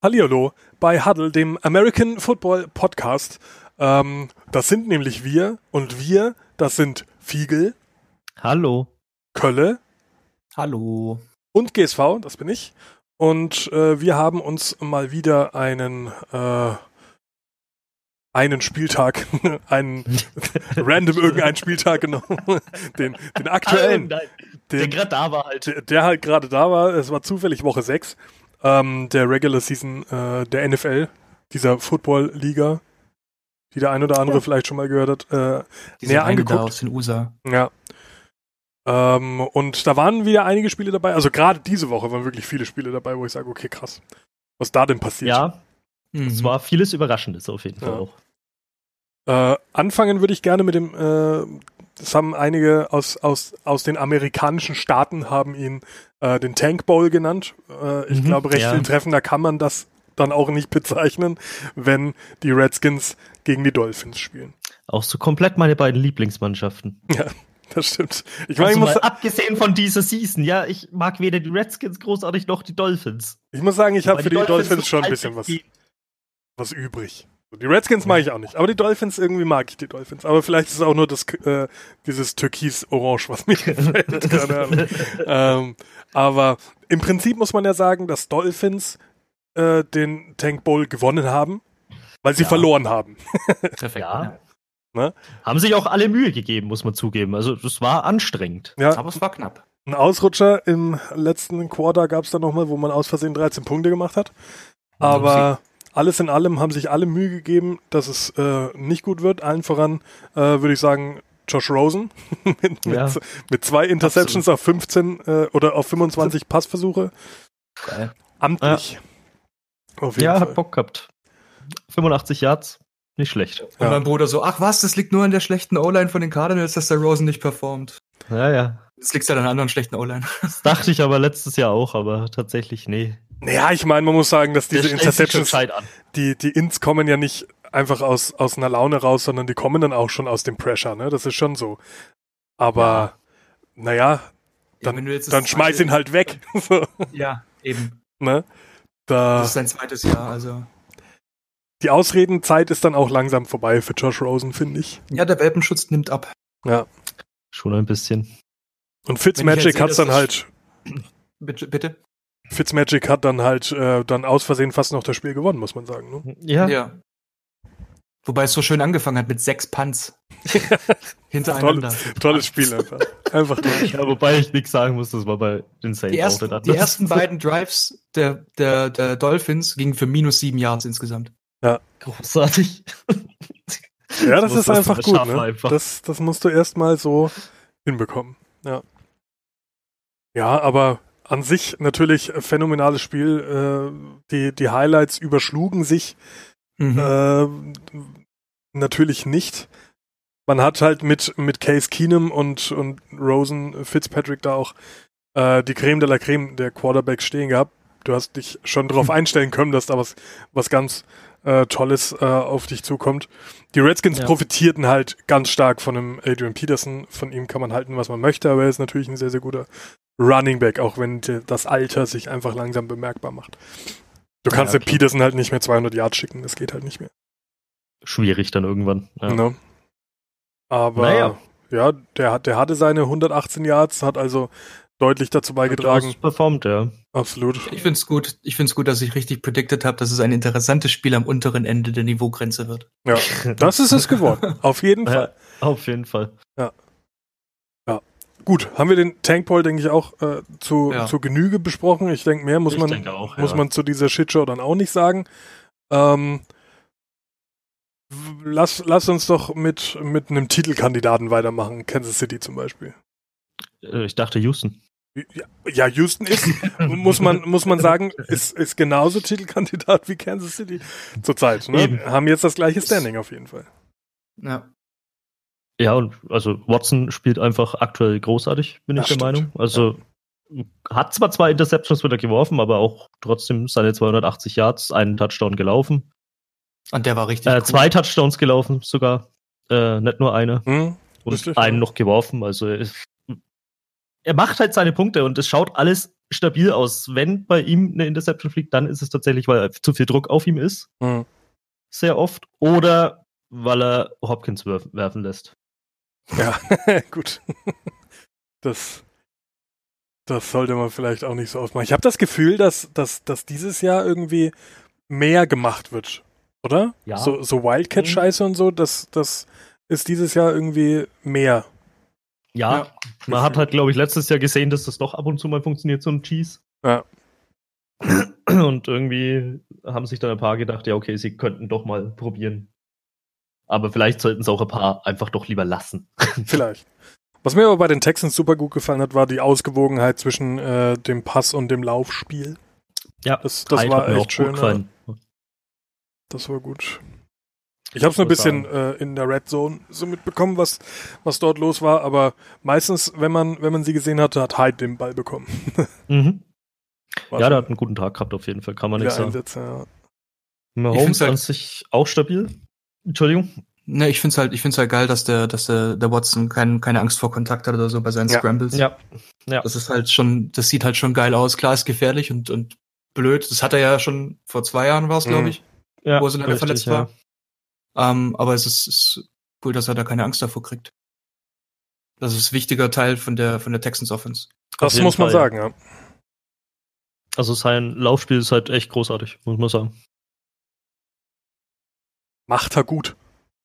Hallihallo bei Huddle, dem American Football Podcast. Ähm, das sind nämlich wir und wir, das sind Fiegel, Hallo. Kölle Hallo. und GSV, das bin ich. Und äh, wir haben uns mal wieder einen äh, einen Spieltag, einen random irgendeinen Spieltag genommen, den, den aktuellen, Nein, der den, gerade da war halt. der, der halt gerade da war. Es war zufällig Woche 6 ähm, der Regular Season äh, der NFL, dieser Football-Liga, die der ein oder andere vielleicht schon mal gehört hat, äh, Diese näher angeguckt. Da aus den USA. Ja. Ähm, und da waren wieder einige Spiele dabei. Also gerade diese Woche waren wirklich viele Spiele dabei, wo ich sage, okay, krass. Was da denn passiert? Ja, Mhm. es war vieles Überraschendes auf jeden Fall Ja. auch. Äh, anfangen würde ich gerne mit dem, äh, das haben einige aus, aus, aus den amerikanischen Staaten haben ihn äh, den Tank Bowl genannt. Äh, ich Mhm, glaube, recht ja. viel treffender kann man das dann auch nicht bezeichnen, wenn die Redskins gegen die Dolphins spielen. Auch so komplett meine beiden Lieblingsmannschaften. Das stimmt. Ich meine, Also ich muss, mal abgesehen von dieser Season, ja, ich mag weder die Redskins großartig noch die Dolphins. ich muss sagen, ich habe für die Dolphins, so schon ein alt bisschen was, was übrig. Die Redskins mag ich auch nicht, aber die Dolphins irgendwie mag ich die Dolphins. Aber vielleicht ist es auch nur das äh, dieses Türkis-Orange, was mir gefällt. Keine Ahnung. ähm, aber im Prinzip muss man ja sagen, dass Dolphins äh, den Tank Bowl gewonnen haben, weil sie Ja. verloren haben. Perfekt. Ja. Ne? Haben sich auch alle Mühe gegeben, muss man zugeben. Also das war anstrengend. Ja, Aber es war knapp. ein Ausrutscher im letzten Quarter gab es dann nochmal, wo man aus Versehen 13 Punkte gemacht hat. Aber alles in allem haben sich alle Mühe gegeben, dass es äh, nicht gut wird. Allen voran äh, würde ich sagen Josh Rosen mit, Ja. mit, mit zwei Interceptions auf 15 äh, oder auf 25 Passversuche. Geil. Amtlich. Auf jeden Ja, Fall. hat Bock gehabt. 85 Yards, nicht schlecht. Und Ja. mein Bruder so, ach was, das liegt nur an der schlechten O-Line von den Cardinals, dass der Rosen nicht performt. Ja, ja. Das liegt ja an anderen schlechten O-Line. Das dachte ich aber letztes Jahr auch, aber tatsächlich, nee. Naja, ich meine, man muss sagen, dass diese Interceptions, die, die Ins kommen ja nicht einfach aus, aus einer Laune raus, sondern die kommen dann auch schon aus dem Pressure, ne? Das ist schon so. Aber, naja, Dann- das dann schmeiß ihn halt weg. so, Ja, eben. ne? Da, Das ist sein zweites Jahr, also. die Ausredenzeit ist dann auch langsam vorbei für Josh Rosen, finde ich. Ja, der Welpenschutz nimmt ab. Ja. Schon ein bisschen. Und Fitzmagic hat's dass dann das- halt, Bitte? bitte? Fitzmagic hat dann halt äh, dann aus Versehen fast noch das Spiel gewonnen, muss man sagen. Ne? Ja, Wobei es so schön angefangen hat mit sechs Punts. Hintereinander. Tolles Spiel einfach. Einfach toll. ja wobei ich nichts sagen muss, das war bei den Saints Die auch ersten, nicht die ersten beiden Drives der, der, der Dolphins gingen für minus sieben Yards insgesamt. Großartig. Ja, das muss ist das einfach gut. Ne? einfach. Das, das musst du erstmal so hinbekommen. Ja. Ja, aber an sich natürlich phänomenales Spiel. Äh, die, die Highlights überschlugen sich Mhm. äh, natürlich nicht. Man hat halt mit, mit Case Keenum und, und Rosen Fitzpatrick da auch äh, die Creme de la Creme der Quarterbacks stehen gehabt. Du hast dich schon darauf einstellen können, dass da was, was ganz äh, Tolles äh, auf dich zukommt. Die Redskins Ja. profitierten halt ganz stark von dem Adrian Peterson. Von ihm kann man halten, was man möchte, aber er ist natürlich ein sehr, sehr guter Running Back, auch wenn das Alter sich einfach langsam bemerkbar macht. Du kannst Ja, den klar. Peterson halt nicht mehr 200 Yards schicken, das geht halt nicht mehr. Schwierig dann irgendwann. Ja. Ne? Aber Naja. ja, der, hat, der hatte seine 118 Yards, hat also deutlich dazu beigetragen. Durchaus performt, ja. Absolut. Ich finde es gut, ich find's gut, dass ich richtig predicted habe, dass es ein interessantes Spiel am unteren Ende der Niveaugrenze wird. Ja, das ist es geworden. Auf jeden Fall. ja. Auf jeden Fall. Gut, haben wir den Tankpoll, denke ich, auch äh, zu, Ja. zu Genüge besprochen. Ich denke, mehr muss Ich man, denke auch, muss ja. man zu dieser Shitshow dann auch nicht sagen. Ähm, lass, lass uns doch mit, mit einem Titelkandidaten weitermachen. Kansas City zum Beispiel. Äh, Ich dachte Houston. Ja, ja, Houston ist, muss man, muss man sagen, ist, ist genauso Titelkandidat wie Kansas City zurzeit. Ne? Eben. Haben jetzt das gleiche Standing auf jeden Fall. Ja. Ja, und also Watson spielt einfach aktuell großartig, bin Das ich der stimmt. Meinung. Also hat zwar zwei Interceptions wieder geworfen, aber auch trotzdem seine 280 Yards, einen Touchdown gelaufen. Und der war richtig Äh, cool. zwei Touchdowns gelaufen sogar. Äh, nicht nur eine. Hm? Und Richtig, einen ja. noch geworfen. Also er, ist- er macht halt seine Punkte und es schaut alles stabil aus. Wenn bei ihm eine Interception fliegt, dann ist es tatsächlich, weil zu viel Druck auf ihm ist. Mhm. Sehr oft. Oder weil er Hopkins werf werfen lässt. Ja, gut. Das, das sollte man vielleicht auch nicht so ausmachen. Ich habe das Gefühl, dass, dass, dass dieses Jahr irgendwie mehr gemacht wird, oder? Ja. So, so Wildcat-Scheiße und so, das, das ist dieses Jahr irgendwie mehr. Ja, Ja. man hat halt, glaube ich, letztes Jahr gesehen, dass das doch ab und zu mal funktioniert, so ein Cheese. Ja. Und irgendwie haben sich dann ein paar gedacht, ja, okay, sie könnten doch mal probieren. Aber vielleicht sollten es auch ein paar einfach doch lieber lassen. Vielleicht. Was mir aber bei den Texans super gut gefallen hat, war die Ausgewogenheit zwischen äh, dem Pass und dem Laufspiel. Ja, Das, das war echt auch schön. gut ja. Das war gut. Ich habe es nur ein bisschen äh, in der Red Zone so mitbekommen, was, was dort los war, aber meistens, wenn man, wenn man sie gesehen hatte, hat Hyde den Ball bekommen. Mhm. War Ja, der hat einen guten Tag gehabt, auf jeden Fall, kann man viele nicht sagen. Einsätze, ja. Mahomes halt- an sich auch stabil. Entschuldigung. Ne, ich find's halt, ich find's halt geil, dass der, dass der, der Watson kein, keine Angst vor Kontakt hat oder so bei seinen Ja. Scrambles. Ja. Ja. Das ist halt schon, das sieht halt schon geil aus. Klar ist gefährlich und, und blöd. Das hat er ja schon vor zwei Jahren war es, glaube Mhm. ich, ja wo er so lange richtig, verletzt ja. war. Ähm, aber es ist, ist cool, dass er da keine Angst davor kriegt. Das ist ein wichtiger Teil von der, von der Texans Offense. Das muss man Fall, sagen, ja. Also sein Laufspiel ist halt echt großartig, muss man sagen. Macht er gut.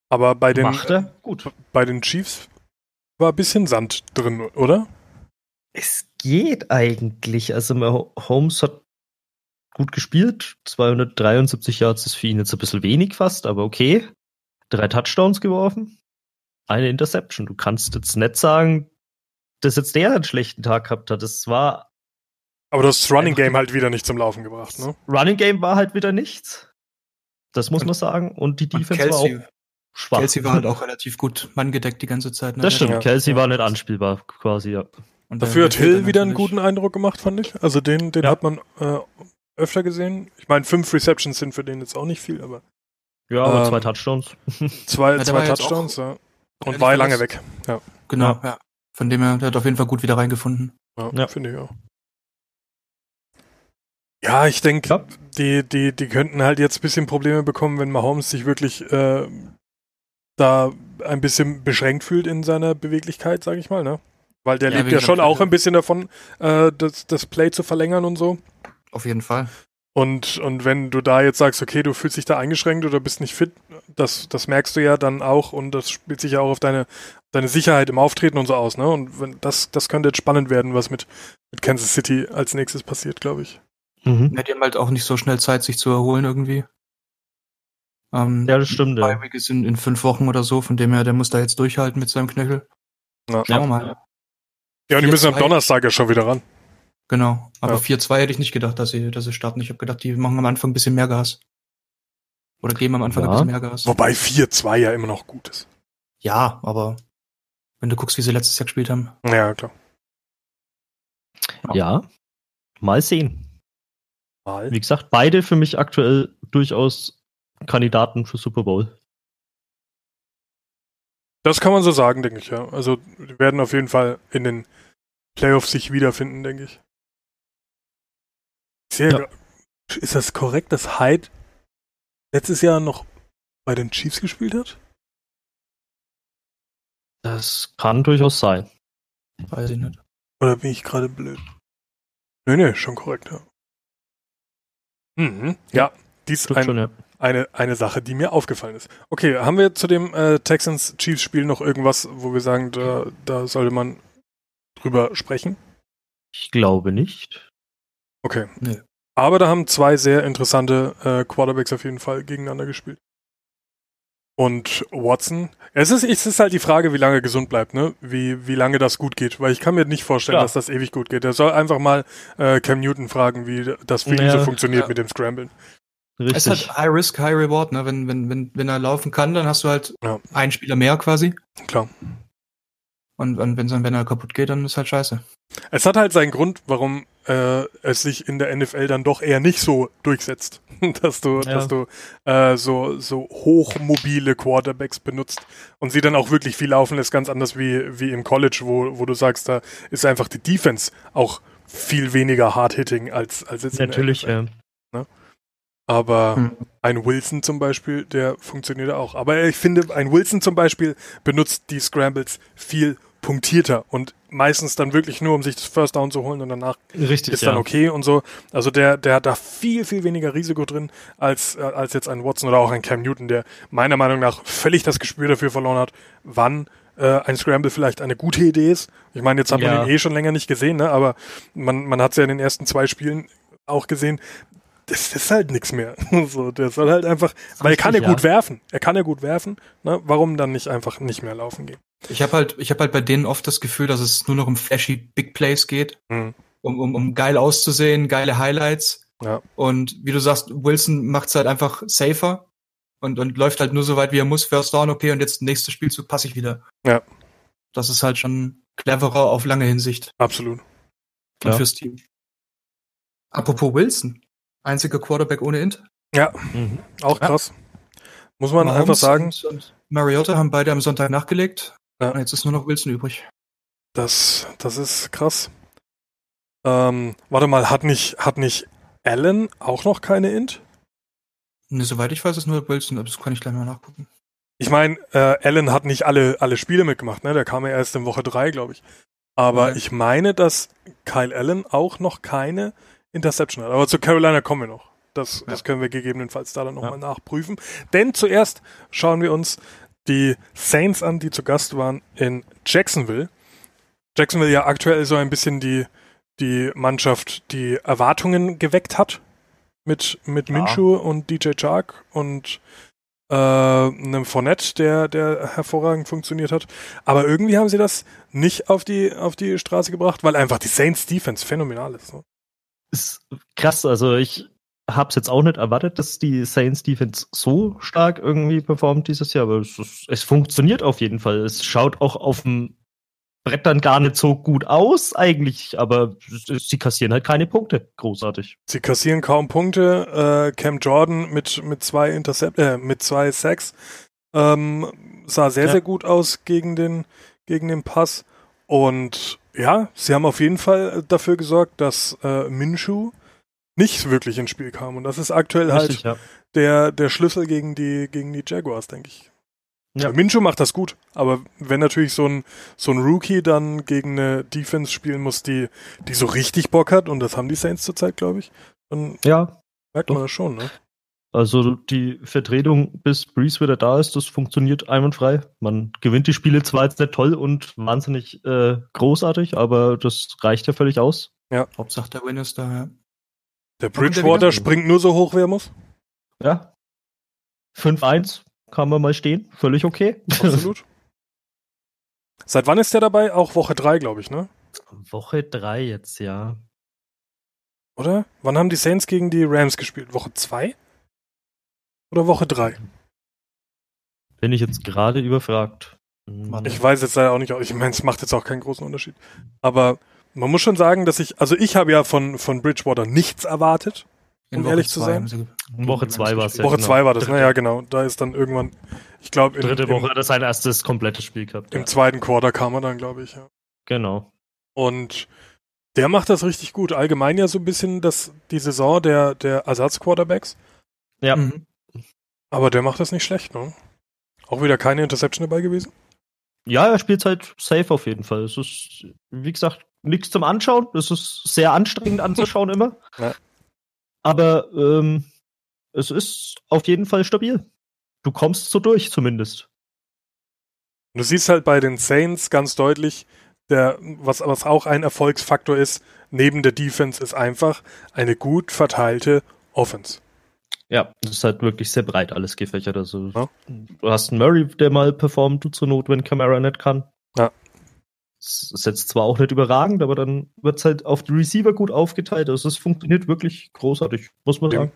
Aber bei den, Macht er? Gut. bei den Chiefs war ein bisschen Sand drin, oder? Es geht eigentlich. Also Mahomes hat gut gespielt. 273 Yards ist für ihn jetzt ein bisschen wenig fast, aber okay. Drei Touchdowns geworfen. Eine Interception. Du kannst jetzt nicht sagen, dass jetzt der einen schlechten Tag gehabt hat. Es war Aber das Running Game halt wieder nicht zum Laufen gebracht, ne? Running Game war halt wieder nichts. Das muss Und- man sagen. Und die Und Defense war Kelsey, auch schwach. Kelsey war halt auch relativ gut manngedeckt die ganze Zeit. ne? das Der- stimmt. Ja. Kelsey war nicht anspielbar, quasi, ja. Und Dafür hat Hill wieder einen guten Eindruck gemacht, fand ich. Also den, den Ja. hat man äh, öfter gesehen. Ich meine, fünf Receptions sind für den jetzt auch nicht viel, aber Ja, aber Ähm, zwei Touchdowns. zwei, Ja, zwei war Touchdowns, ja. Und war lange weg. Genau, ja. Von dem her, der hat auf jeden Fall gut wieder reingefunden. Ja, Ja. finde ich auch. Ja, ich denke, Ja. die, die, die könnten halt jetzt ein bisschen Probleme bekommen, wenn Mahomes sich wirklich äh, da ein bisschen beschränkt fühlt in seiner Beweglichkeit, sage ich mal, ne? Weil der Ja, lebt ja schon Pflege. auch ein bisschen davon, äh, das, das Play zu verlängern und so. Auf jeden Fall. Und, und wenn du da jetzt sagst, okay, du fühlst dich da eingeschränkt oder bist nicht fit, das, das merkst du ja dann auch und das spielt sich ja auch auf deine, deine Sicherheit im Auftreten und so aus, ne? Und wenn, das, das könnte jetzt spannend werden, was mit, mit Kansas City als nächstes passiert, glaube ich. Mhm. Ja, die haben halt auch nicht so schnell Zeit, sich zu erholen irgendwie. Ähm, Ja, das stimmt. Ja. Week ist in, in fünf Wochen oder so, von dem her, der muss da jetzt durchhalten mit seinem Knöchel. Ja. Schauen wir mal. Ja, und die müssen am 4-2. Donnerstag ja schon wieder ran. Genau. Aber Ja. 4-2 hätte ich nicht gedacht, dass sie, dass sie starten. Ich habe gedacht, die machen am Anfang ein bisschen mehr Gas. Oder geben am Anfang Ja. ein bisschen mehr Gas. Wobei 4-2 ja immer noch gut ist. Ja, aber wenn du guckst, wie sie letztes Jahr gespielt haben. Ja, klar. ja. Mal sehen. Mal. Wie gesagt, beide für mich aktuell durchaus Kandidaten für Super Bowl. Das kann man so sagen, denke ich, ja. Also, die werden auf jeden Fall in den Playoffs sich wiederfinden, denke ich. Sehr Ja. Ist das korrekt, dass Hyde letztes Jahr noch bei den Chiefs gespielt hat? Das kann durchaus sein. Weiß ich nicht. Oder bin ich gerade blöd? Nee, nee, schon korrekt, ja. Mhm. Ja, dies ein, schon, ja. eine, eine Sache, die mir aufgefallen ist. Okay, haben wir zu dem äh, Texans-Chiefs-Spiel noch irgendwas, wo wir sagen, da, da sollte man drüber sprechen? Ich glaube nicht. Okay. Nee. Aber da haben zwei sehr interessante äh, Quarterbacks auf jeden Fall gegeneinander gespielt. Und Watson, es ist, es ist halt die Frage, wie lange er gesund bleibt, ne? Wie, wie lange das gut geht. Weil ich kann mir nicht vorstellen, Ja. dass das ewig gut geht. Er soll einfach mal äh, Cam Newton fragen, wie das für ihn Ja, so funktioniert ja. mit dem Scramblen. Richtig. Es ist halt High Risk, High Reward, ne? Wenn, wenn, wenn, wenn er laufen kann, dann hast du halt Ja. einen Spieler mehr quasi. Klar. Und, und wenn, wenn er kaputt geht, dann ist halt scheiße. Es hat halt seinen Grund, warum äh, es sich in der NFL dann doch eher nicht so durchsetzt, dass du, Ja. dass du äh, so, so hochmobile Quarterbacks benutzt und sie dann auch wirklich viel laufen lässt, ganz anders wie, wie im College, wo, wo du sagst, da ist einfach die Defense auch viel weniger Hard-Hitting als, als jetzt in der Natürlich, NFL. ja. Aber Hm. ein Wilson zum Beispiel, der funktioniert auch. Aber ich finde, ein Wilson zum Beispiel benutzt die Scrambles viel punktierter und meistens dann wirklich nur, um sich das First Down zu holen und danach Richtig, ist dann okay und so. Also der, der hat da viel, viel weniger Risiko drin als, äh, als jetzt ein Watson oder auch ein Cam Newton, der meiner Meinung nach völlig das Gespür dafür verloren hat, wann äh, ein Scramble vielleicht eine gute Idee ist. Ich meine, jetzt hat Ja. man ihn eh schon länger nicht gesehen, ne? aber man, man hat es ja in den ersten zwei Spielen auch gesehen. Das ist halt nichts mehr. so, der soll halt einfach, weil er kann ja gut werfen. Er kann ja gut werfen. Ne? Warum dann nicht einfach nicht mehr laufen gehen? Ich habe halt, ich habe halt bei denen oft das Gefühl, dass es nur noch um flashy Big Plays geht, Hm. um, um, um geil auszusehen, geile Highlights. Ja. Und wie du sagst, Wilson macht's halt einfach safer und, und läuft halt nur so weit, wie er muss. First down, okay, und jetzt nächster Spielzug passe ich wieder. Ja. Das ist halt schon cleverer auf lange Hinsicht Absolut. und Ja. fürs Team. Apropos Wilson, einziger Quarterback ohne Int. Mhm. Auch Ja. krass. Muss man Mahomes einfach sagen, Und, und Mariota haben beide am Sonntag nachgelegt. Ja. Und jetzt ist nur noch Wilson übrig. Das, das ist krass. Ähm, warte mal, hat nicht, hat nicht Allen auch noch keine Int? Ne, soweit ich weiß, ist nur Wilson, aber das kann ich gleich mal nachgucken. Ich meine, äh, Allen hat nicht alle, alle Spiele mitgemacht, ne? Der kam ja erst in Woche drei, glaube ich. Aber Okay. ich meine, dass Kyle Allen auch noch keine Interception hat. Aber zu Carolina kommen wir noch. Das, das können wir gegebenenfalls da dann nochmal Ja. nachprüfen. Denn zuerst schauen wir uns die Saints an, die zu Gast waren in Jacksonville. Jacksonville ja aktuell so ein bisschen die, die Mannschaft, die Erwartungen geweckt hat mit, mit Ja. Minshew und DJ Chark und äh, einem Fournette, der, der hervorragend funktioniert hat. Aber irgendwie haben sie das nicht auf die, auf die Straße gebracht, weil einfach die Saints Defense phänomenal ist. Ne? Ist krass, also ich hab's jetzt auch nicht erwartet, dass die Saints Defense so stark irgendwie performt dieses Jahr, aber es, ist, es funktioniert auf jeden Fall. Es schaut auch auf dem Brett dann gar nicht so gut aus eigentlich, aber es- sie kassieren halt keine Punkte. Großartig. Sie kassieren kaum Punkte. Äh, Cam Jordan mit, mit zwei Intercept, äh, mit zwei Sacks ähm, sah sehr, Ja. sehr gut aus gegen den, gegen den Pass. Und ja, sie haben auf jeden Fall dafür gesorgt, dass äh, Minshew nicht wirklich ins Spiel kam. Und das ist aktuell halt Richtig, ja. der, der Schlüssel gegen die, gegen die Jaguars, denke ich. Ja. Minshew macht das gut, aber wenn natürlich so ein, so ein Rookie dann gegen eine Defense spielen muss, die, die so richtig Bock hat, und das haben die Saints zurzeit, glaube ich, dann Ja, merkt Doch. man das schon, ne? Also die Vertretung bis Breeze wieder da ist, das funktioniert einwandfrei. Man gewinnt die Spiele zwar jetzt nicht toll und wahnsinnig äh, großartig, aber das reicht ja völlig aus. Hauptsache der Win ist da, ja. Der der Bridgewater wieder? springt nur so hoch, wie er muss. Ja. 5-1 kann man mal stehen, völlig okay. Absolut. Seit wann ist der dabei? Auch Woche 3, glaube ich, ne? Woche 3 jetzt, ja. Oder? Wann haben die Saints gegen die Rams gespielt? Woche 2? Oder Woche 3? Bin ich jetzt gerade überfragt. Ich weiß jetzt leider auch nicht, ich meine, es macht jetzt auch keinen großen Unterschied. Aber man muss schon sagen, dass ich, also ich habe ja von, von Bridgewater nichts erwartet. Um ehrlich zu sein. sie ge- Woche 2 war es ja. Woche genau. 2 war das, Dritte, naja, genau. Da ist dann irgendwann, ich glaube, Dritte im, Woche hat er sein erstes komplettes Spiel gehabt. im Ja. zweiten Quarter kam er dann, glaube ich, ja. Genau. Und der macht das richtig gut. Allgemein ja so ein bisschen das, die Saison der, der Ersatzquarterbacks. Ja. Mhm. Aber der macht das nicht schlecht, ne? Auch wieder keine Interception dabei gewesen. Ja, er spielt halt safe auf jeden Fall. Es ist, wie gesagt, nichts zum Anschauen. Es ist sehr anstrengend anzuschauen immer. Ja. Aber ähm, es ist auf jeden Fall stabil. Du kommst so durch, zumindest. Du siehst halt bei den Saints ganz deutlich, der, was, was auch ein Erfolgsfaktor ist, neben der Defense, ist einfach eine gut verteilte Offense. Ja, es ist halt wirklich sehr breit alles gefächert. Also Ja. du hast einen Murray, der mal performt, zur Not, wenn Camara nicht kann. Ja. Es ist jetzt zwar auch nicht überragend, aber dann wird es halt auf die Receiver gut aufgeteilt. Also es funktioniert wirklich großartig, muss man sagen.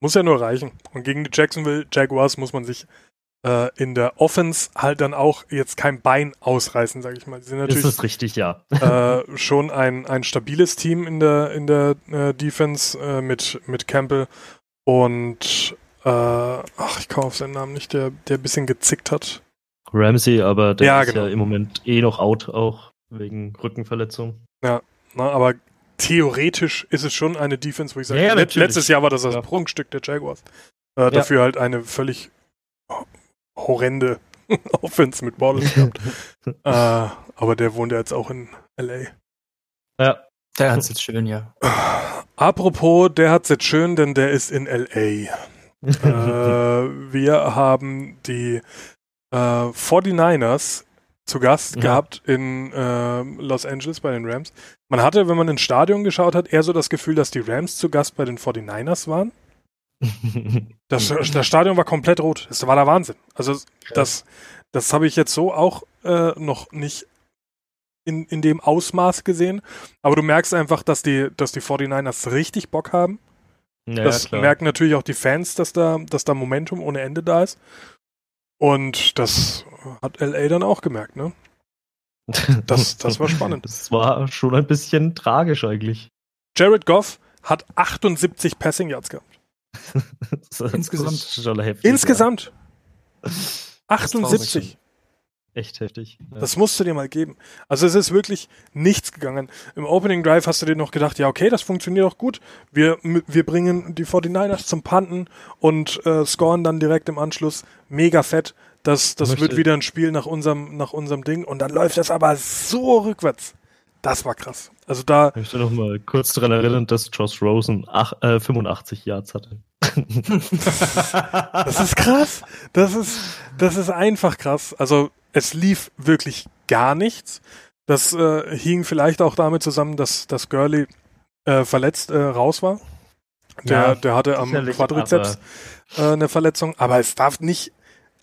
Muss ja nur reichen. Und gegen die Jacksonville Jaguars muss man sich äh, in der Offense halt dann auch jetzt kein Bein ausreißen, sage ich mal. Sie sind Das natürlich ist richtig, ja. äh, schon ein, ein stabiles Team in der, in der äh, Defense äh, mit, mit Campbell und äh, ach, ich komme auf seinen Namen nicht, der, der ein bisschen gezickt hat. Ramsey, aber der Ja, ist genau. ja im Moment eh noch out, auch wegen Rückenverletzung. Na, aber theoretisch ist es schon eine Defense, wo ich sage, Ja, ja, let- natürlich. letztes Jahr war das das Ja. Prunkstück der Jaguars. Äh, Dafür halt eine völlig horrende Offense mit Wallace gehabt. äh, aber der wohnt ja jetzt auch in LA. Ja. Der hat's jetzt schön, ja. Apropos, der hat's jetzt schön, denn der ist in LA. äh, wir haben die äh, 49ers zu Gast Ja. gehabt in äh, Los Angeles bei den Rams. Man hatte, wenn man ins Stadion geschaut hat, eher so das Gefühl, dass die Rams zu Gast bei den 49ers waren. Das, das Stadion war komplett rot. Das war der Wahnsinn. Also das, das habe ich jetzt so auch äh, noch nicht in, in dem Ausmaß gesehen. Aber du merkst einfach, dass die, dass die 49ers richtig Bock haben. ja, das klar. merken natürlich auch die Fans, dass da, dass da Momentum ohne Ende da ist. Und das hat LA dann auch gemerkt, ne? Das, das war spannend. Das war schon ein bisschen tragisch eigentlich. Jared Goff hat 78 Passing Yards gehabt. Insgesamt. heftig, Insgesamt traurig. 78. Echt heftig. Ja. Das musst du dir mal geben. Also es ist wirklich nichts gegangen. Im Opening Drive hast du dir noch gedacht, ja okay, das funktioniert doch gut. Wir, wir bringen die 49ers zum Panten und äh, scoren dann direkt im Anschluss. Mega fett. Das, das Möchte- wird wieder ein Spiel nach unserem, nach unserem Ding. Und dann läuft das aber so rückwärts. Das war krass. Also da, Ich möchte noch mal kurz daran erinnern, dass Josh Rosen ach, äh, 85 Yards hatte. das ist krass. Das ist, das ist einfach krass. Also es lief wirklich gar nichts. Das äh, hing vielleicht auch damit zusammen, dass, dass Gurley äh, verletzt äh, raus war. Der, Ja, der hatte am Quadrizeps äh, eine Verletzung. Aber es darf nicht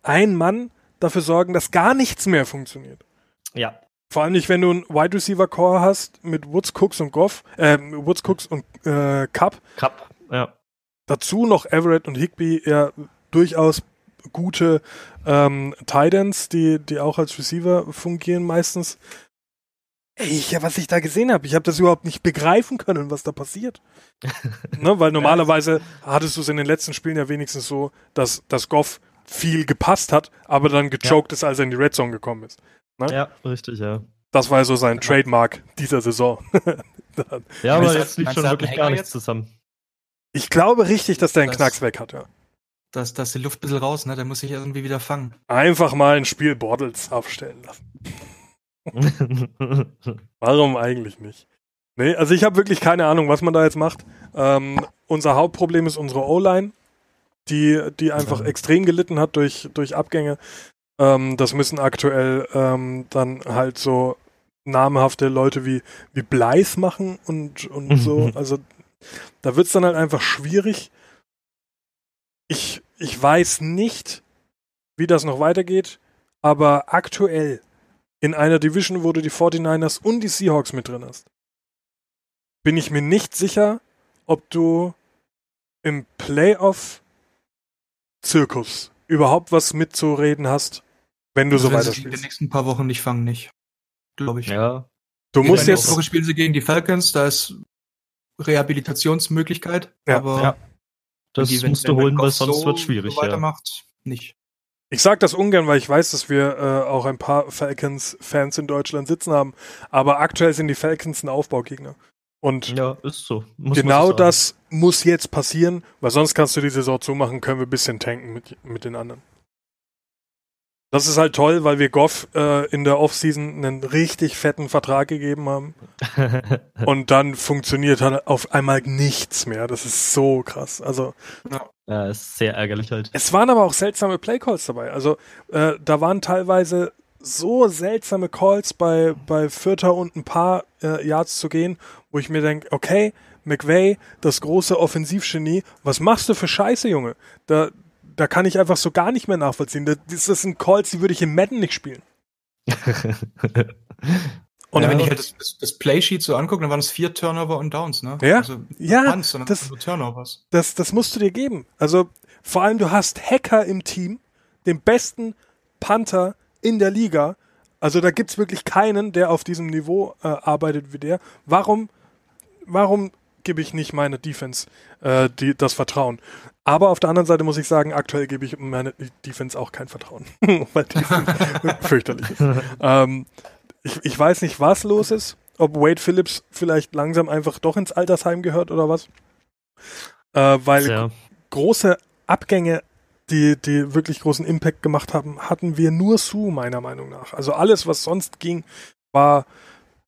ein Mann dafür sorgen, dass gar nichts mehr funktioniert. Ja. Vor allem nicht, wenn du einen Wide Receiver Core hast mit Woods, Cooks und Goff, äh, Woods, Cooks und äh, Cup. Cup. Ja. Dazu noch Everett und Higby, ja, durchaus gute ähm, Tidans, die, die auch als Receiver fungieren meistens. Ey, ich, ja, was ich da gesehen habe, ich habe das überhaupt nicht begreifen können, was da passiert. ne, weil normalerweise hattest du es in den letzten Spielen ja wenigstens so, dass, dass Goff viel gepasst hat, aber dann gechoked ist, als er in die Red Zone gekommen ist. Ja, richtig, ja. Das war ja so sein Trademark dieser Saison. Ja, aber jetzt meinst schon wirklich gar nichts jetzt? zusammen. ich glaube richtig, dass der einen Das- Knacks weg hat, ja. Da ist, da ist die Luft ein bisschen raus, ne? Der muss sich irgendwie wieder fangen. Einfach mal ein Spiel Bortles aufstellen lassen. Warum eigentlich nicht? Nee, also ich habe wirklich keine Ahnung, was man da jetzt macht. Ähm, unser Hauptproblem ist unsere O-Line, die, die einfach Ja. extrem gelitten hat durch, durch Abgänge. Ähm, das müssen aktuell ähm, dann halt so namhafte Leute wie, wie Blythe machen und, und so. Also da wird es dann halt einfach schwierig. Ich, ich weiß nicht, wie das noch weitergeht, aber aktuell in einer Division, wo du die 49ers und die Seahawks mit drin hast, bin ich mir nicht sicher, ob du im Playoff-Zirkus überhaupt was mitzureden hast, wenn du so Also sie sich in den weiterspielst. nächsten paar Wochen nicht fangen, nicht. Glaube ich. ja. Du musst Nächste jetzt, Woche spielen sie gegen die Falcons, da ist Rehabilitationsmöglichkeit, Ja, aber ja. Das die, wenn- musst du holen, weil sonst so wird schwierig. So Ja. weitermacht, nicht. ich sag das ungern, weil ich weiß, dass wir äh, auch ein paar Falcons-Fans in Deutschland sitzen haben, aber aktuell sind die Falcons ein Aufbaugegner. Und ja, ist so. Muss genau so das muss jetzt passieren, weil sonst kannst du die Saison zumachen, können wir ein bisschen tanken mit, mit den anderen. Das ist halt toll, weil wir Goff äh, in der Offseason einen richtig fetten Vertrag gegeben haben und dann funktioniert halt auf einmal nichts mehr. Das ist so krass. Also ja, ist sehr ärgerlich halt. es waren aber auch seltsame Playcalls dabei. Also äh, da waren teilweise so seltsame Calls bei, bei Vierter und ein paar äh, Yards zu gehen, wo ich mir denke, okay, McVay, das große Offensivgenie, was machst du für Scheiße, Junge? Da, da kann ich einfach so gar nicht mehr nachvollziehen. Das, das sind Calls, die würde ich in Madden nicht spielen. Und Und wenn Ja. ich halt das, das, das Playsheet so angucke, dann waren es vier Turnover und Downs, ne? Ja, Also ja, Punts, das- nur Turnovers. das, das musst du dir geben. Also vor allem, du hast Hacker im Team, den besten Panther in der Liga. Also da gibt's wirklich keinen, der auf diesem Niveau äh, arbeitet wie der. Warum, warum gebe ich nicht meine Defense äh, die, das Vertrauen? Aber auf der anderen Seite muss ich sagen, aktuell gebe ich meine Defense auch kein Vertrauen. Weil die fürchterlich ist. Ähm, ich, ich weiß nicht, was los ist. ob Wade Phillips vielleicht langsam einfach doch ins Altersheim gehört oder was. Äh, weil Ja. große Abgänge, die, die wirklich großen Impact gemacht haben, hatten wir nur Sue, meiner Meinung nach. Also alles, was sonst ging, war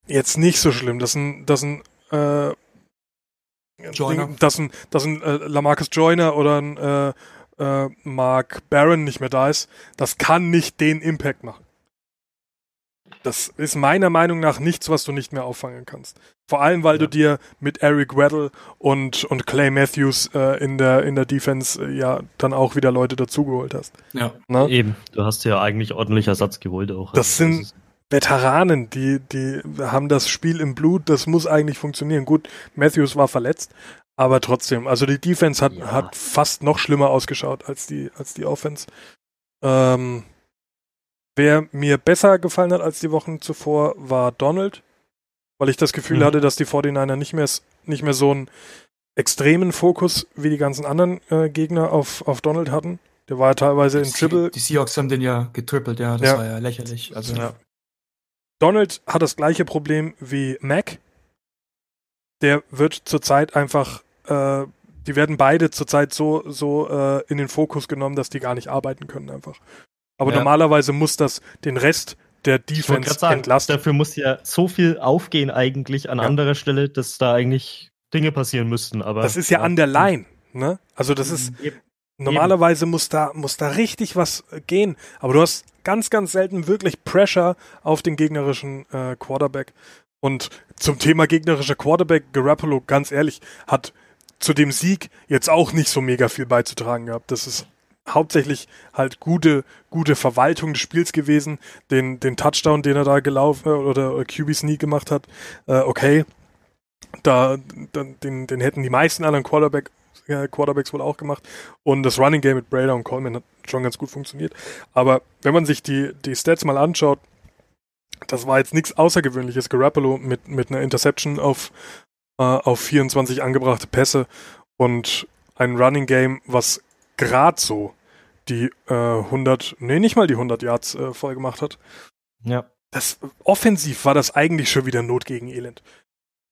jetzt nicht so schlimm. Das ein, das ein, äh. Ding- dass ein, dass ein äh, Lamarcus Joyner oder ein äh, äh, Mark Barron nicht mehr da ist, das kann nicht den Impact machen. Das ist meiner Meinung nach nichts, was du nicht mehr auffangen kannst. Vor allem, weil du dir mit Eric Weddle und, und Clay Matthews äh, in, der, in der Defense äh, ja dann auch wieder Leute dazugeholt hast. Ja. Ne? Eben, du hast ja eigentlich ordentlich Ersatz geholt auch. Das Also, sind- ist- Veteranen, die, die haben das Spiel im Blut, das muss eigentlich funktionieren. Gut, Matthews war verletzt, aber trotzdem, also die Defense hat, Ja. hat fast noch schlimmer ausgeschaut als die, als die Offense. Ähm, wer mir besser gefallen hat als die Wochen zuvor, war Donald, weil ich das Gefühl Mhm. hatte, dass die 49er nicht mehr, nicht mehr so einen extremen Fokus wie die ganzen anderen äh, Gegner auf, auf Donald hatten. Der war ja teilweise in Triple, Die Seahawks haben den ja getrippelt, ja. Das Ja. war ja lächerlich. Also, Ja. Donald hat das gleiche Problem wie Mac. Der wird zurzeit einfach, äh, die werden beide zurzeit so, so äh, in den Fokus genommen, dass die gar nicht arbeiten können einfach. Aber Ja. normalerweise muss das den Rest der Defense sagen, entlasten. dafür muss ja so viel aufgehen eigentlich an Ja. anderer Stelle, dass da eigentlich Dinge passieren müssten. Aber Das ist ja an der Line, ne? Also das ist, Eben. normalerweise muss da, muss da richtig was äh, gehen. Aber du hast ganz, ganz selten wirklich Pressure auf den gegnerischen äh, Quarterback. Und zum Thema gegnerischer Quarterback, Garoppolo, ganz ehrlich, hat zu dem Sieg jetzt auch nicht so mega viel beizutragen gehabt. Das ist hauptsächlich halt gute, gute Verwaltung des Spiels gewesen. Den, den Touchdown, den er da gelaufen äh, oder QB Sneak gemacht hat, äh, okay. Da, da, den, den hätten die meisten anderen Quarterback, äh, Quarterbacks wohl auch gemacht. Und das Running Game mit Brader und Coleman hat schon ganz gut funktioniert. Aber wenn man sich die, die Stats mal anschaut, das war jetzt nichts Außergewöhnliches. Garoppolo mit, mit einer Interception auf, äh, auf 24 angebrachte Pässe und ein Running Game, was gerade so die äh, 100, nee, nicht mal die 100 Yards äh, voll gemacht hat. Ja. Das, offensiv war das eigentlich schon wieder Not gegen Elend.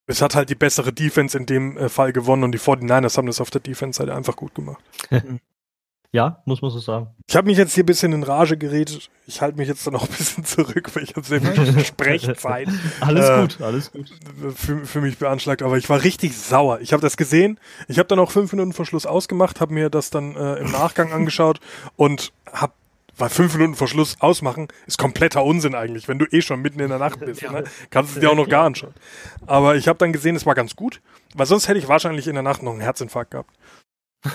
Es hat halt die bessere Defense in dem äh, Fall gewonnen und die 49ers haben das auf der Defense-Seite einfach gut gemacht. ja, muss man so sagen. Ich habe mich jetzt hier ein bisschen in Rage geredet. Ich halte mich jetzt dann auch ein bisschen zurück, weil ich habe sehr viel Sprechzeit Alles Äh, gut, alles gut. für, für mich beanschlagt, aber ich war richtig sauer. Ich habe das gesehen. Ich habe dann auch fünf Minuten vor Schluss ausgemacht, habe mir das dann äh, im Nachgang angeschaut und habe weil fünf Minuten vor Schluss ausmachen ist kompletter Unsinn eigentlich, wenn du eh schon mitten in der Nacht bist. Ja. Ne? Kannst du es dir auch noch gar anschauen. Aber ich habe dann gesehen, es war ganz gut, weil sonst hätte ich wahrscheinlich in der Nacht noch einen Herzinfarkt gehabt.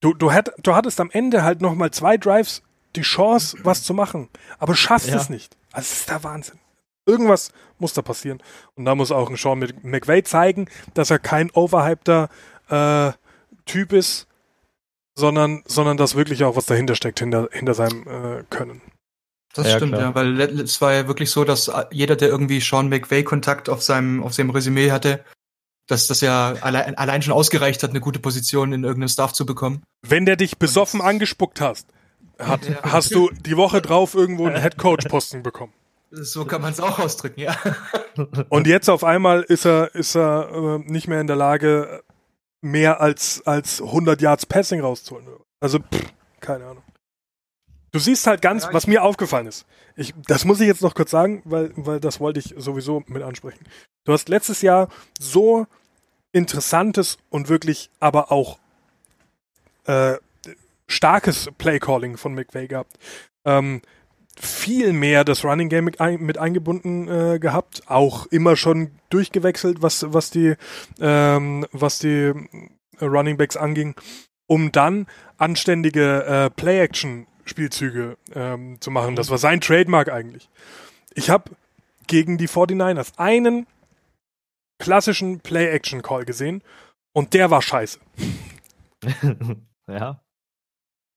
Du, du, hätt, du hattest am Ende halt noch mal zwei Drives die Chance, was zu machen, aber schaffst Ja. es nicht. Also es ist der Wahnsinn. Irgendwas muss da passieren. Und da muss auch ein Sean Mc- McVay zeigen, dass er kein overhypter äh, Typ ist, sondern, sondern dass wirklich auch was dahinter steckt, hinter, hinter seinem äh, Können. Das Ja, stimmt, klar. ja, weil es war ja wirklich so, dass jeder, der irgendwie Sean McVay Kontakt auf seinem, auf seinem Resümee hatte, dass das ja allein, allein schon ausgereicht hat, eine gute Position in irgendeinem Staff zu bekommen. Wenn der dich besoffen angespuckt hast, hat, Ja. hast du die Woche drauf irgendwo einen Headcoach-Posten bekommen. So kann man es auch ausdrücken, ja. Und jetzt auf einmal ist er, ist er äh, nicht mehr in der Lage, mehr als, als 100 Yards Passing rauszuholen. Also, pff, keine Ahnung. Du siehst halt ganz, was mir aufgefallen ist. Ich, das muss ich jetzt noch kurz sagen, weil, weil das wollte ich sowieso mit ansprechen. Du hast letztes Jahr so interessantes und wirklich aber auch äh, starkes Playcalling von McVay gehabt. Ähm, viel mehr das Running Game mit, ein, mit eingebunden äh, gehabt, auch immer schon durchgewechselt, was, was die, ähm, was die äh, Running Backs anging, um dann anständige äh, Play-Action-Spielzüge ähm, zu machen. Das war sein Trademark eigentlich. Ich habe gegen die 49ers einen klassischen Play-Action-Call gesehen und der war scheiße. ja.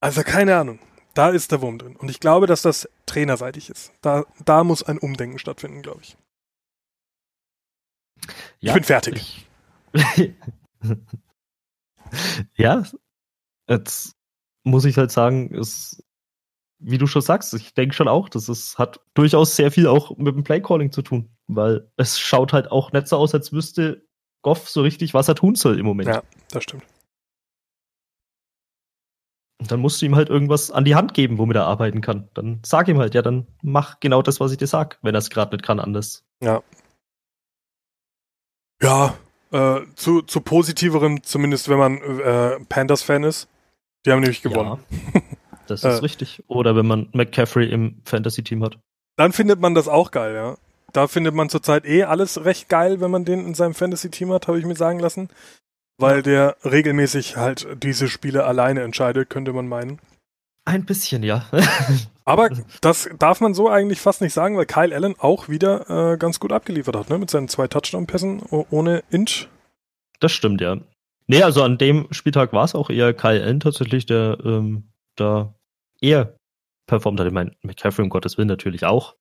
Also keine Ahnung. Da ist der Wurm drin. Und ich glaube, dass das trainerseitig ist. Da, da muss ein Umdenken stattfinden, glaube ich. ja. bin fertig. Ich- ja, jetzt muss ich halt sagen, es, wie du schon sagst, ich denke schon auch, dass es hat durchaus sehr viel auch mit dem Playcalling zu tun. weil es schaut halt auch nicht so aus, als wüsste Goff so richtig, was er tun soll im Moment. Ja, das stimmt. Und dann musst du ihm halt irgendwas an die Hand geben, womit er arbeiten kann. Dann sag ihm halt, ja, dann mach genau das, was ich dir sag, wenn er es gerade nicht kann, anders. Ja. Ja, äh, zu, zu positiverem, zumindest wenn man äh, Panthers-Fan ist. Die haben nämlich gewonnen. Ja, das ist Äh. richtig. Oder wenn man McCaffrey im Fantasy-Team hat. Dann findet man das auch geil, ja. Da findet man zurzeit eh alles recht geil, wenn man den in seinem Fantasy-Team hat, habe ich mir sagen lassen. Weil der regelmäßig halt diese Spiele alleine entscheidet, könnte man meinen. Ein bisschen, ja. Aber das darf man so eigentlich fast nicht sagen, weil Kyle Allen auch wieder äh, ganz gut abgeliefert hat, ne? Mit seinen zwei Touchdown-Pässen ohne Inch. Das stimmt, ja. Nee, also an dem Spieltag war es auch eher Kyle Allen tatsächlich, der ähm, da eher performt hat. Ich meine, McCaffrey um Gottes Willen natürlich auch.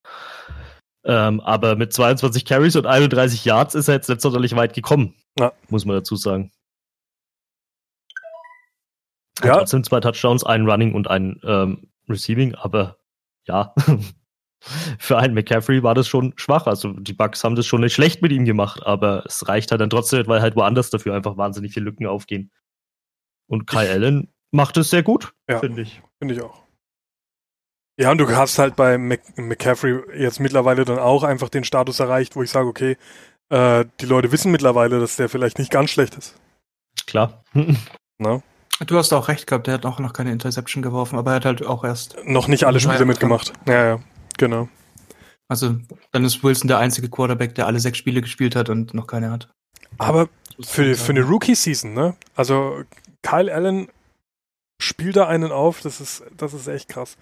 Ähm, aber mit 22 Carries und 31 Yards ist er jetzt nicht sonderlich weit gekommen. Ja. Muss man dazu sagen. Ja. Trotzdem zwei Touchdowns, ein Running und ein ähm, Receiving, aber ja. Für einen McCaffrey war das schon schwach. Also die Bucks haben das schon nicht schlecht mit ihm gemacht, aber es reicht halt dann trotzdem, nicht, weil halt woanders dafür einfach wahnsinnig viele Lücken aufgehen. Und Kyle Allen macht es sehr gut, Ja. finde ich. Finde ich auch. Ja, und du hast halt bei Mc McCaffrey jetzt mittlerweile dann auch einfach den Status erreicht, wo ich sage, okay, äh, die Leute wissen mittlerweile, dass der vielleicht nicht ganz schlecht ist. Klar. Ne? Du hast auch recht gehabt, der hat auch noch keine Interception geworfen, aber er hat halt auch erst. Noch nicht alle Spiele mitgemacht. Ja, ja, genau. Also, dann ist Wilson der einzige Quarterback, der alle sechs Spiele gespielt hat und noch keine hat. Aber für, für eine Rookie-Season, ne? Also Kyle Allen spielt da einen auf, das ist, das ist echt krass.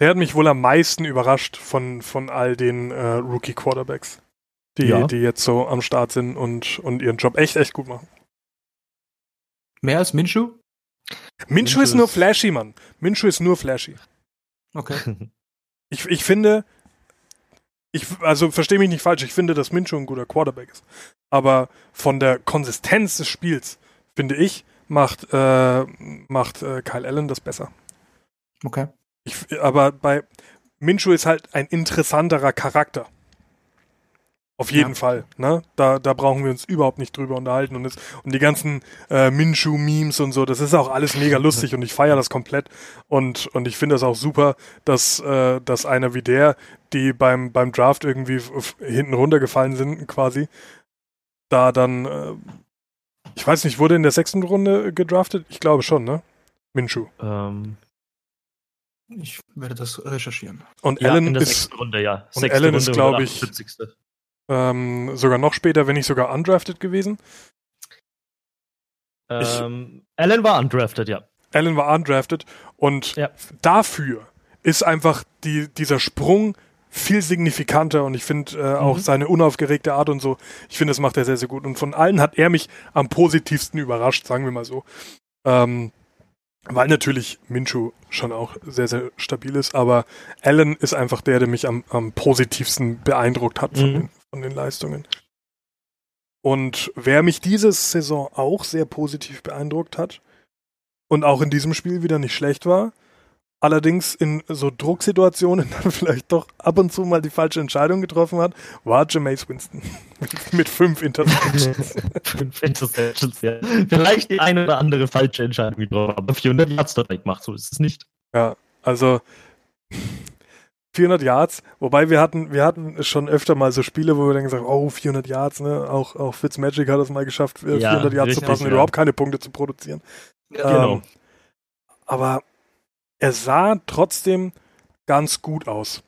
Der hat mich wohl am meisten überrascht von, von all den äh, Rookie-Quarterbacks, die, Ja. die jetzt so am Start sind und, und ihren Job echt, echt gut machen. Mehr als Minshew? Minshew ist nur flashy, Mann. Minshew ist nur flashy. Okay. Ich, ich finde, ich, also verstehe mich nicht falsch, ich finde, dass Minshew ein guter Quarterback ist. Aber von der Konsistenz des Spiels, finde ich, macht, äh, macht äh, Kyle Allen das besser. Okay. Ich, aber bei Minshew ist halt ein interessanterer Charakter. Auf jeden Ja. Fall. Ne? Da, da brauchen wir uns überhaupt nicht drüber unterhalten. Und, es, und die ganzen äh, Minshew-Memes und so, das ist auch alles mega lustig und ich feiere das komplett. Und, und ich finde das auch super, dass, äh, dass einer wie der, die beim, beim Draft irgendwie hinten runtergefallen sind, quasi, da dann, äh, ich weiß nicht, wurde in der sechsten Runde gedraftet? Ich glaube schon, ne? Minshew. ähm, Ich werde das recherchieren. Und ja, Allen in der ist sechsten Runde, ja. und Sechste Allen ist, Runde, glaub ich, 178.. ähm, sogar noch später, wenn nicht sogar undrafted gewesen. Ich- Ähm, Allen war undrafted, ja. Allen war undrafted und Ja. dafür ist einfach die, dieser Sprung viel signifikanter und ich finde äh, auch Mhm. seine unaufgeregte Art und so, ich finde, das macht er sehr, sehr gut. Und von allen hat er mich am positivsten überrascht, sagen wir mal so. Ähm, weil natürlich Minshew schon auch sehr, sehr stabil ist, aber Allen ist einfach der, der mich am, am positivsten beeindruckt hat von, Mhm. den, von den Leistungen. Und wer mich diese Saison auch sehr positiv beeindruckt hat und auch in diesem Spiel wieder nicht schlecht war, allerdings in so Drucksituationen dann vielleicht doch ab und zu mal die falsche Entscheidung getroffen hat, war Jameis Winston mit, fünf Interceptions. Fünf Interceptions, ja. Vielleicht die eine oder andere falsche Entscheidung getroffen, aber 400 Yards dabei gemacht, so ist es nicht. Ja, also 400 Yards, wobei wir hatten, wir hatten schon öfter mal so Spiele, wo wir dann gesagt haben, oh, 400 Yards, ne, auch, auch Fitzmagic hat es mal geschafft, äh, Ja, 400 Yards zu richtig, passen und ja. überhaupt keine Punkte zu produzieren. Genau. Ähm, aber er sah trotzdem ganz gut aus.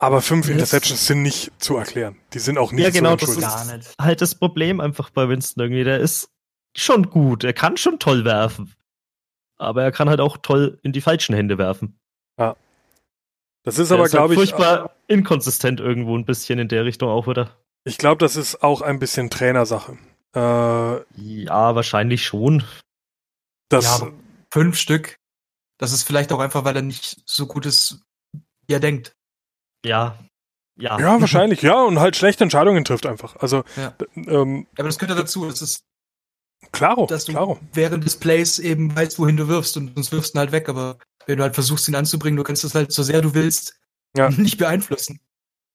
Aber fünf Yes. Interceptions sind nicht zu erklären. Die sind auch nicht Ja, genau, zu das entschuldigen. ist- Gar nicht. Halt das Problem einfach bei Winston irgendwie, der ist schon gut, er kann schon toll werfen. Aber er kann halt auch toll in die falschen Hände werfen. Das ist aber, halt glaube ich, furchtbar inkonsistent irgendwo ein bisschen in der Richtung auch wieder. ich glaube, das ist auch ein bisschen Trainersache. Äh, Ja, wahrscheinlich schon. das, Ja, fünf Stück. Das ist vielleicht auch einfach, weil er nicht so gut ist, wie er denkt. Ja. Ja. Ja, wahrscheinlich, ja, und halt schlechte Entscheidungen trifft einfach. Also, Ja. ähm, Aber das gehört ja dazu. Das ist, klaro, dass du klaro. während des Plays eben weißt, wohin du wirfst und sonst wirfst du ihn halt weg. Aber wenn du halt versuchst, ihn anzubringen, du kannst das halt so sehr du willst Ja. nicht beeinflussen.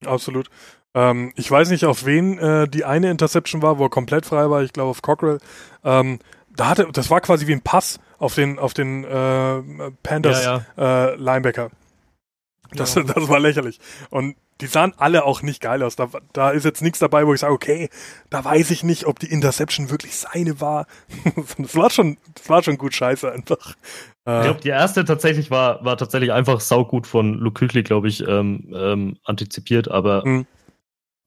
Absolut. Ähm, ich weiß nicht, auf wen äh, die eine Interception war, wo er komplett frei war. Ich glaube auf Cockrell. Ähm, da hatte, das war quasi wie ein Pass auf den auf den äh, Panthers Ja, ja. Äh, Linebacker. Das, Genau. das war lächerlich. Und die sahen alle auch nicht geil aus. Da, da ist jetzt nichts dabei, wo ich sage, okay, da weiß ich nicht, ob die Interception wirklich seine war. das war schon, das war schon gut scheiße einfach. Ich Äh, glaube, die erste tatsächlich war, war tatsächlich einfach saugut von Luke Küchli, glaube ich, ähm, ähm, antizipiert, aber Mhm.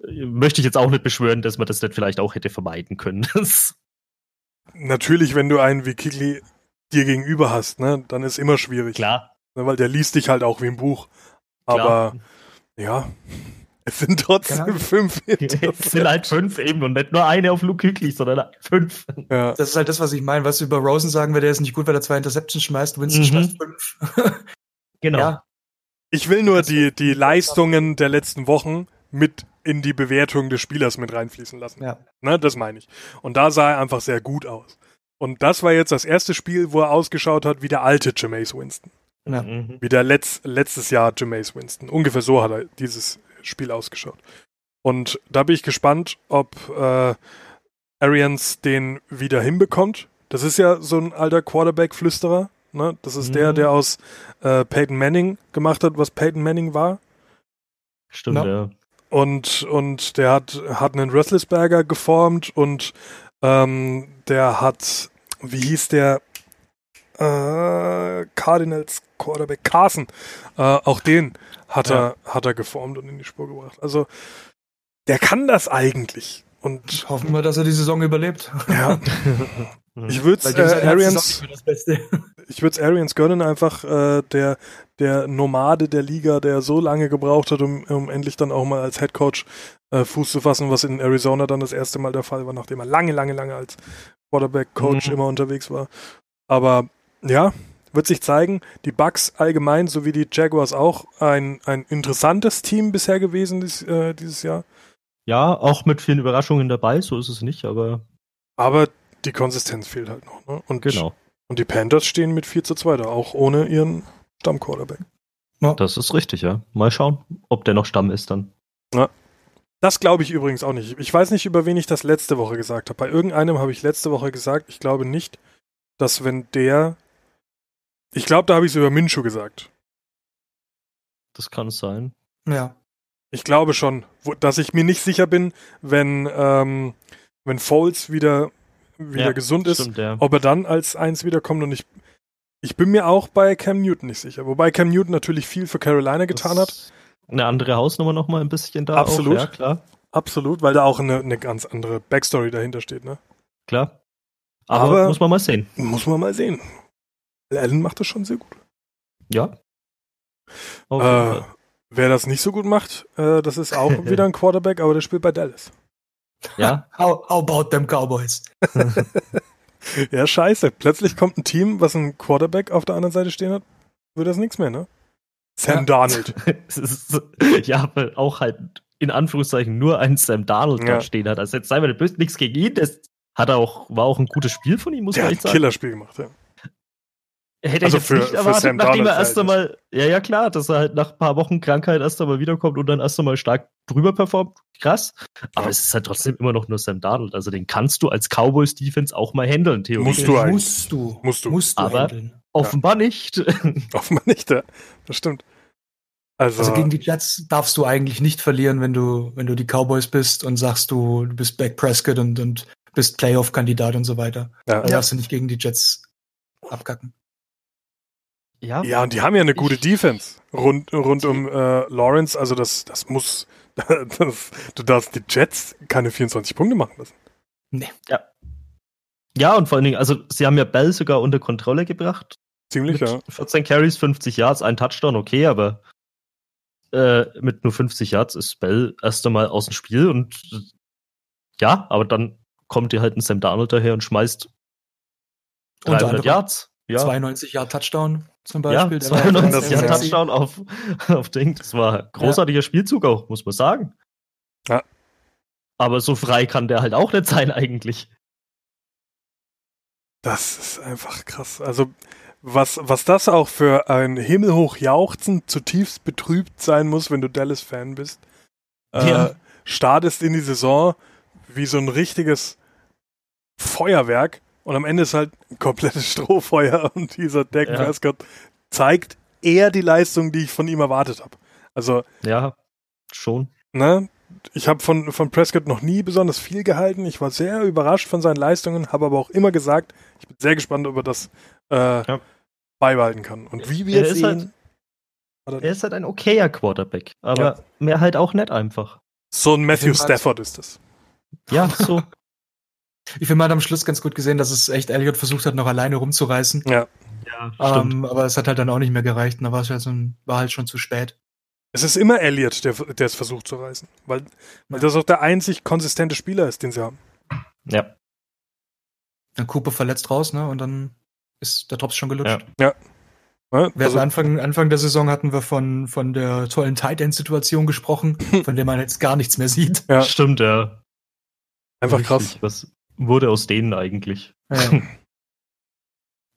möchte ich jetzt auch nicht beschwören, dass man das nicht vielleicht auch hätte vermeiden können. Natürlich, wenn du einen wie Kikli dir gegenüber hast, ne, dann ist immer schwierig. klar, Ne, weil der liest dich halt auch wie ein Buch. klar. Aber ja, es sind trotzdem Ahnung. fünf es sind halt fünf eben und nicht nur eine auf Luke Küchli, sondern fünf. ja. Das ist halt das, was ich meine. Was du über Rosen sagen wir, der ist nicht gut, weil er zwei Interceptions schmeißt. Winston Mhm. schmeißt fünf. Genau. Ja. Ich will nur die, die Leistungen der letzten Wochen mit in die Bewertung des Spielers mit reinfließen lassen. ja. Ne, das meine ich. Und da sah er einfach sehr gut aus. Und das war jetzt das erste Spiel, wo er ausgeschaut hat wie der alte Jameis Winston. Ja. Mhm. Wie der Letz, letztes Jahr Jameis Winston. Ungefähr so hat er dieses Spiel ausgeschaut. Und da bin ich gespannt, ob äh, Arians den wieder hinbekommt. Das ist ja so ein alter Quarterback-Flüsterer. Ne? Das ist der, Mhm. der aus äh, Peyton Manning gemacht hat, was Peyton Manning war. Stimmt, Ja. ja. Und, und der hat, hat einen Roethlisberger geformt und ähm, der hat, wie hieß der, äh, Cardinals Quarterback Carson, äh, auch den hat, Ja. er, hat er geformt und in die Spur gebracht. Also der kann das eigentlich. Und Hoffen wir, dass er die Saison überlebt. ja, Mhm. ich würde äh, Arians, Saison nicht mehr das Beste. ich würde es Arians gönnen, einfach äh, der, der Nomade der Liga, der so lange gebraucht hat, um, um endlich dann auch mal als Head Coach äh, Fuß zu fassen, was in Arizona dann das erste Mal der Fall war, nachdem er lange, lange, lange als Quarterback-Coach Mhm. immer unterwegs war. Aber ja, wird sich zeigen. Die Bucks allgemein, sowie die Jaguars auch, ein, ein interessantes Team bisher gewesen dies, äh, dieses Jahr. Ja, auch mit vielen Überraschungen dabei, so ist es nicht, aber Aber die Konsistenz fehlt halt noch. Ne? Und, genau. und die Panthers stehen mit 4 zu 2 da, auch ohne ihren Stammquarterback. Das ist richtig, ja. Mal schauen, ob der noch Stamm ist dann. Das glaube ich übrigens auch nicht. Ich weiß nicht, über wen ich das letzte Woche gesagt habe. Bei irgendeinem habe ich letzte Woche gesagt, ich glaube nicht, dass wenn der. Ich glaube, da habe ich es über Minshu gesagt. Das kann es sein. Ja. Ich glaube schon, wo, dass ich mir nicht sicher bin, wenn, ähm, wenn Foles wieder, wieder Ja, gesund ist, Stimmt, ja. ob er dann als eins wiederkommt und ich. Ich bin mir auch bei Cam Newton nicht sicher. Wobei Cam Newton natürlich viel für Carolina getan hat. Das- Eine andere Hausnummer noch mal ein bisschen da. Absolut. Auch, ja, klar. Absolut, weil da auch eine, eine ganz andere Backstory dahinter steht. Ne? Klar. Aber, Aber- muss man mal sehen. Muss man mal sehen. Allen macht das schon sehr gut. Ja. Auf jeden Äh, Fall. wer das nicht so gut macht, äh, das ist auch wieder ein Quarterback, aber der spielt bei Dallas. Ja. How, how about them Cowboys? Ja, scheiße. Plötzlich kommt ein Team, was einen Quarterback auf der anderen Seite stehen hat, wird das nichts mehr, ne? Sam Ja. Darnold. Ja, weil auch halt in Anführungszeichen nur ein Sam Darnold Ja. da stehen hat. Also jetzt sei mal böse, nichts gegen ihn. Das hat er auch, war auch ein gutes Spiel von ihm, muss Der man hat echt ein sagen. Killerspiel gemacht, ja. Hätte Also ich jetzt für- nicht für erwartet, Sam nachdem er Darnold erst einmal, ja, ja klar, dass er halt nach ein paar Wochen Krankheit erst einmal wiederkommt und dann erst einmal stark drüber performt. Krass. Aber Ja. es ist halt trotzdem immer noch nur Sam Darnold. Also den kannst du als Cowboys-Defense auch mal handeln, theoretisch. Musst du eigentlich. Musst du. Musst du. Musst du Aber- handeln. Offenbar nicht. Offenbar nicht, ja. Das stimmt. Also, Also gegen die Jets darfst du eigentlich nicht verlieren, wenn du, wenn du die Cowboys bist und sagst, du, du bist Back Prescott und, und bist Playoff-Kandidat und so weiter. ja. Da darfst du nicht gegen die Jets abkacken. Ja, ja, und die haben ja eine gute Ich- Defense rund, rund um äh, Lawrence. Also, das, das muss. Das, du darfst die Jets keine 24 Punkte machen lassen. ja, und vor allen Dingen, also sie haben ja Bell sogar unter Kontrolle gebracht. Ziemlich, mit ja. 14 Carries, 50 Yards, ein Touchdown, okay, aber äh, mit nur 50 Yards ist Bell erst einmal aus dem Spiel und äh, ja, aber dann kommt dir halt ein Sam Darnold daher und schmeißt Unter 300 anderem Yards. Ja, 92 Jahre Touchdown zum ja Beispiel. Der war 92 das Yard ist sexy. Touchdown auf, auf Ding. Das war ein großartiger Spielzug auch, muss man sagen. Ja. Aber so frei kann der halt auch nicht sein eigentlich. Das ist einfach krass. Also, was, was das auch für ein himmelhoch jauchzen, zutiefst betrübt sein muss, wenn du Dallas-Fan bist. äh, Ja. startest in die Saison wie so ein richtiges Feuerwerk und am Ende ist halt ein komplettes Strohfeuer und dieser Dak Ja. Prescott zeigt eher die Leistung, die ich von ihm erwartet habe. Also, Ja, schon. ne, ich habe von, von Prescott noch nie besonders viel gehalten. Ich war sehr überrascht von seinen Leistungen, habe aber auch immer gesagt, ich bin sehr gespannt, ob er das äh, beibehalten kann. Und wie wir Er sehen, halt- Er ist halt ein okayer Quarterback, aber mehr halt auch nicht einfach. so ein Matthew Stafford ist es. Ja, so. Ich finde, man hat am Schluss ganz gut gesehen, dass es echt Elliot versucht hat, noch alleine rumzureißen. Ja. ja, Ähm, aber es hat halt dann auch nicht mehr gereicht. Und da war es halt, so ein, war halt schon zu spät. Es ist immer Elliott, der, der es versucht zu reißen. Weil, weil das auch der einzig konsistente Spieler ist, den sie haben. Ja. Dann Cooper verletzt raus, ne? Und dann ist der Drops schon gelutscht. Ja. Ne? Wir Also, Anfang, Anfang der Saison hatten wir von, von der tollen Tight End-Situation gesprochen, von der man jetzt gar nichts mehr sieht. Ja. Stimmt, ja. einfach Richtig. krass. Was wurde aus denen eigentlich? Ja.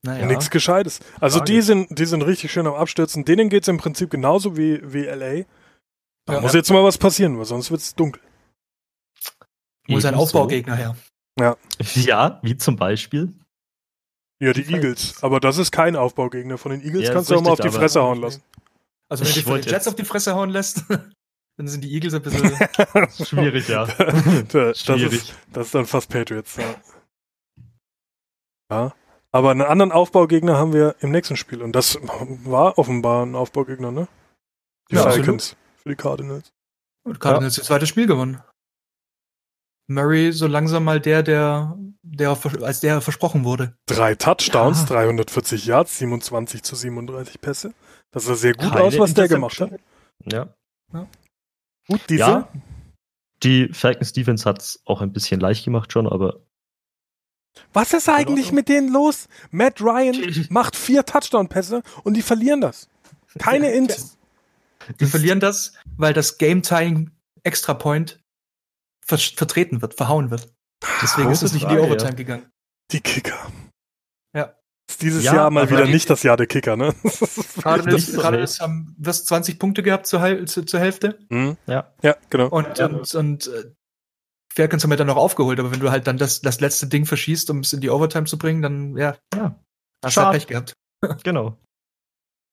naja. Nichts Gescheites. Also Frage. die sind, die sind richtig schön am Abstürzen. Denen geht es im Prinzip genauso wie, wie LA. Da Ja. muss jetzt mal was passieren, weil sonst wird es dunkel. Muss ein Ebenso. Aufbaugegner her. Ja, wie zum Beispiel. Ja, die Die Eagles. Aber das ist kein Aufbaugegner. Von den Eagles Ja, kannst ist du auch mal auf die Fresse hauen lassen. Also wenn Ich du von den wollte Jets jetzt- auf die Fresse hauen lässt, dann sind die Eagles ein bisschen. Schwierig, ja. das, Schwierig. ist, das ist dann fast Patriots. Ja. ja. Aber einen anderen Aufbaugegner haben wir im nächsten Spiel. Und das war offenbar ein Aufbaugegner, ne? Die Ja, Falcons für die Cardinals. Und Cardinals das zweite Spiel gewonnen. Murray so langsam mal der, der, der als der versprochen wurde. Drei Touchdowns, Ja. 340 Yards, 27 zu 37 Pässe. Das sah sehr gut Keine aus, was der gemacht hat. Ja. Gut, diese. ja. Die Falcons Defense hat's auch ein bisschen leicht gemacht schon, aber Was ist eigentlich Ordnung. mit denen los? Matt Ryan macht vier Touchdown-Pässe und die verlieren das. Keine Int. Die verlieren das, weil das Game Tying Extra Point ver vertreten wird, verhauen wird. Deswegen ist es nicht in die Overtime ja. gegangen. Die Kicker. Ist dieses Ja, Jahr mal wieder nicht das Jahr der Kicker, ne? Cardinals, nicht so Cardinals haben wirst 20 Punkte gehabt zur, Hal- zu, zur Hälfte Hm. ja. Ja, genau. und, Ja. und, und äh, Falcons haben ja dann noch aufgeholt, aber wenn du halt dann das, das letzte Ding verschießt, um es in die Overtime zu bringen, dann ja, Ja. hast du Schade. halt Pech gehabt. Genau.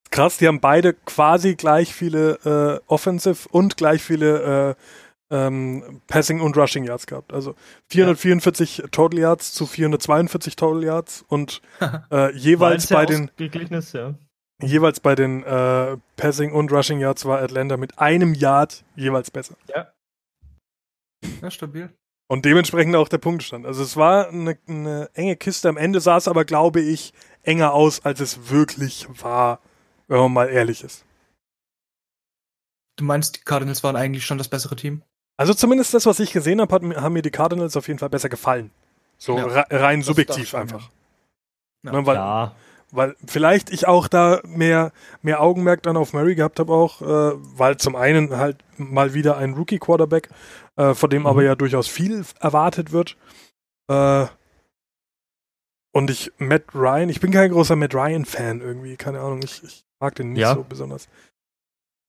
Krass, die haben beide quasi gleich viele äh, Offensive und gleich viele äh, ähm, Passing und Rushing Yards gehabt. Also 444 Total Yards zu 442 Total Yards und äh, jeweils bei den ja. jeweils bei den äh, Passing und Rushing Yards war Atlanta mit einem Yard jeweils besser. Ja, stabil. Und dementsprechend auch der Punktestand. Also es war eine, eine enge Kiste. Am Ende sah es aber, glaube ich, enger aus, als es wirklich war, wenn man mal ehrlich ist. Du meinst, die Cardinals waren eigentlich schon das bessere Team? Also zumindest das, was ich gesehen habe, hat, mir- haben mir die Cardinals auf jeden Fall besser gefallen. So Ja. re- rein subjektiv einfach. Ja. Ne, weil, ja. weil vielleicht ich auch da mehr, mehr Augenmerk dann auf Murray gehabt habe auch, äh, weil zum einen halt mal wieder ein Rookie-Quarterback, äh, von dem Mhm. aber ja durchaus viel erwartet wird. Äh, und ich, Matt Ryan, ich bin kein großer Matt Ryan-Fan irgendwie, keine Ahnung, ich, ich mag den nicht Ja. so besonders.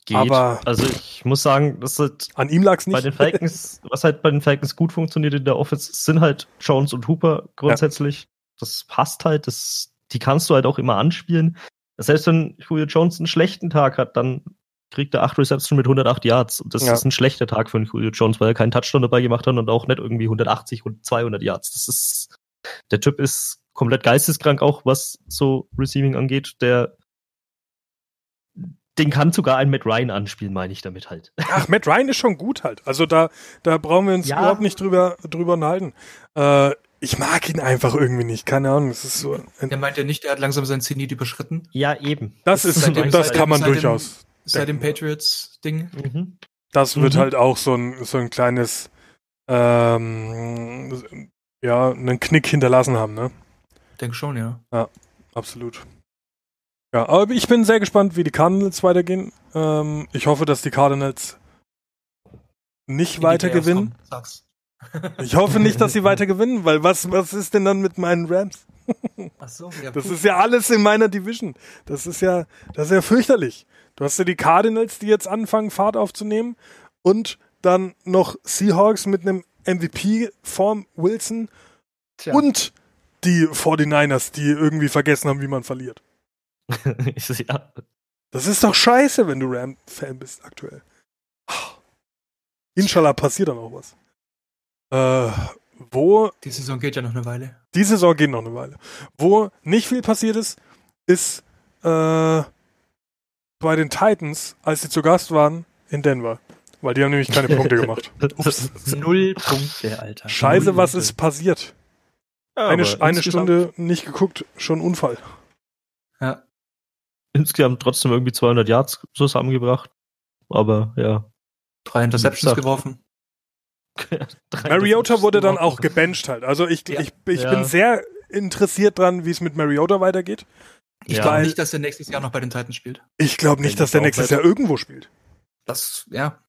Geht. Aber- also ich muss sagen, das ist An ihm lag es nicht. bei den Falcons, was halt bei den Falcons gut funktioniert in der Offense, sind halt Jones und Hooper grundsätzlich. Das passt halt, das, die kannst du halt auch immer anspielen. Selbst wenn Julio Jones einen schlechten Tag hat, dann kriegt er 8 Reception mit 108 Yards. Und das Ja. ist ein schlechter Tag für Julio Jones, weil er keinen Touchdown dabei gemacht hat und auch nicht irgendwie 180 und 200 Yards. Das ist, der Typ ist komplett geisteskrank auch, was so Receiving angeht. Der, den kann sogar ein Matt Ryan anspielen, meine ich damit halt. Ach, Matt Ryan ist schon gut halt. Also da, da brauchen wir uns Ja. überhaupt nicht drüber, drüber unterhalten. Äh, ich mag ihn einfach irgendwie nicht. Keine Ahnung. Es ist so. Der meint ja nicht, er hat langsam sein Zenit überschritten. Ja, eben. das ist, seitdem- das seitdem- kann man seitdem- durchaus. Seit dem. Patriots-Ding. Mhm. Das wird Mhm. halt auch so ein, so ein kleines, ähm, ja, einen Knick hinterlassen haben, ne? Denke schon, ja. Absolut. Ja, aber ich bin sehr gespannt, wie die Cardinals weitergehen. Ähm, ich hoffe, dass die Cardinals nicht weiter gewinnen. Ich hoffe nicht, dass sie weiter gewinnen, weil was, was ist denn dann mit meinen Rams? Ach so, ja. Das ist ja alles in meiner Division. Das ist ja, das ist ja fürchterlich. Du hast ja die Cardinals, die jetzt anfangen, Fahrt aufzunehmen und dann noch Seahawks mit einem MVP vorm Wilson Tja. und die 49ers, die irgendwie vergessen haben, wie man verliert. ja. Das ist doch scheiße, wenn du Ram-Fan bist aktuell. Inshallah passiert dann auch was. Äh, wo Die Saison geht ja noch eine Weile. die Saison geht noch eine Weile. Wo nicht viel passiert ist, ist äh, bei den Titans, als sie zu Gast waren in Denver. Weil die haben nämlich keine Punkte gemacht. Null Punkte, Alter. Scheiße, Null was Punkte. ist passiert? Ja, Eine, eine Stunde nicht geguckt, schon Unfall. Insgesamt trotzdem irgendwie 200 Yards zusammengebracht. Aber ja. Drei Interceptions geworfen. Mariota wurde dann auch gebencht halt. Also ich, Ja. ich, ich Ja. bin sehr interessiert dran, wie es mit Mariota weitergeht. Ich Ja. glaube nicht, dass er nächstes Jahr noch bei den Titans spielt. Ich glaube nicht, dass der nächstes. Jahr irgendwo spielt. Das, ja.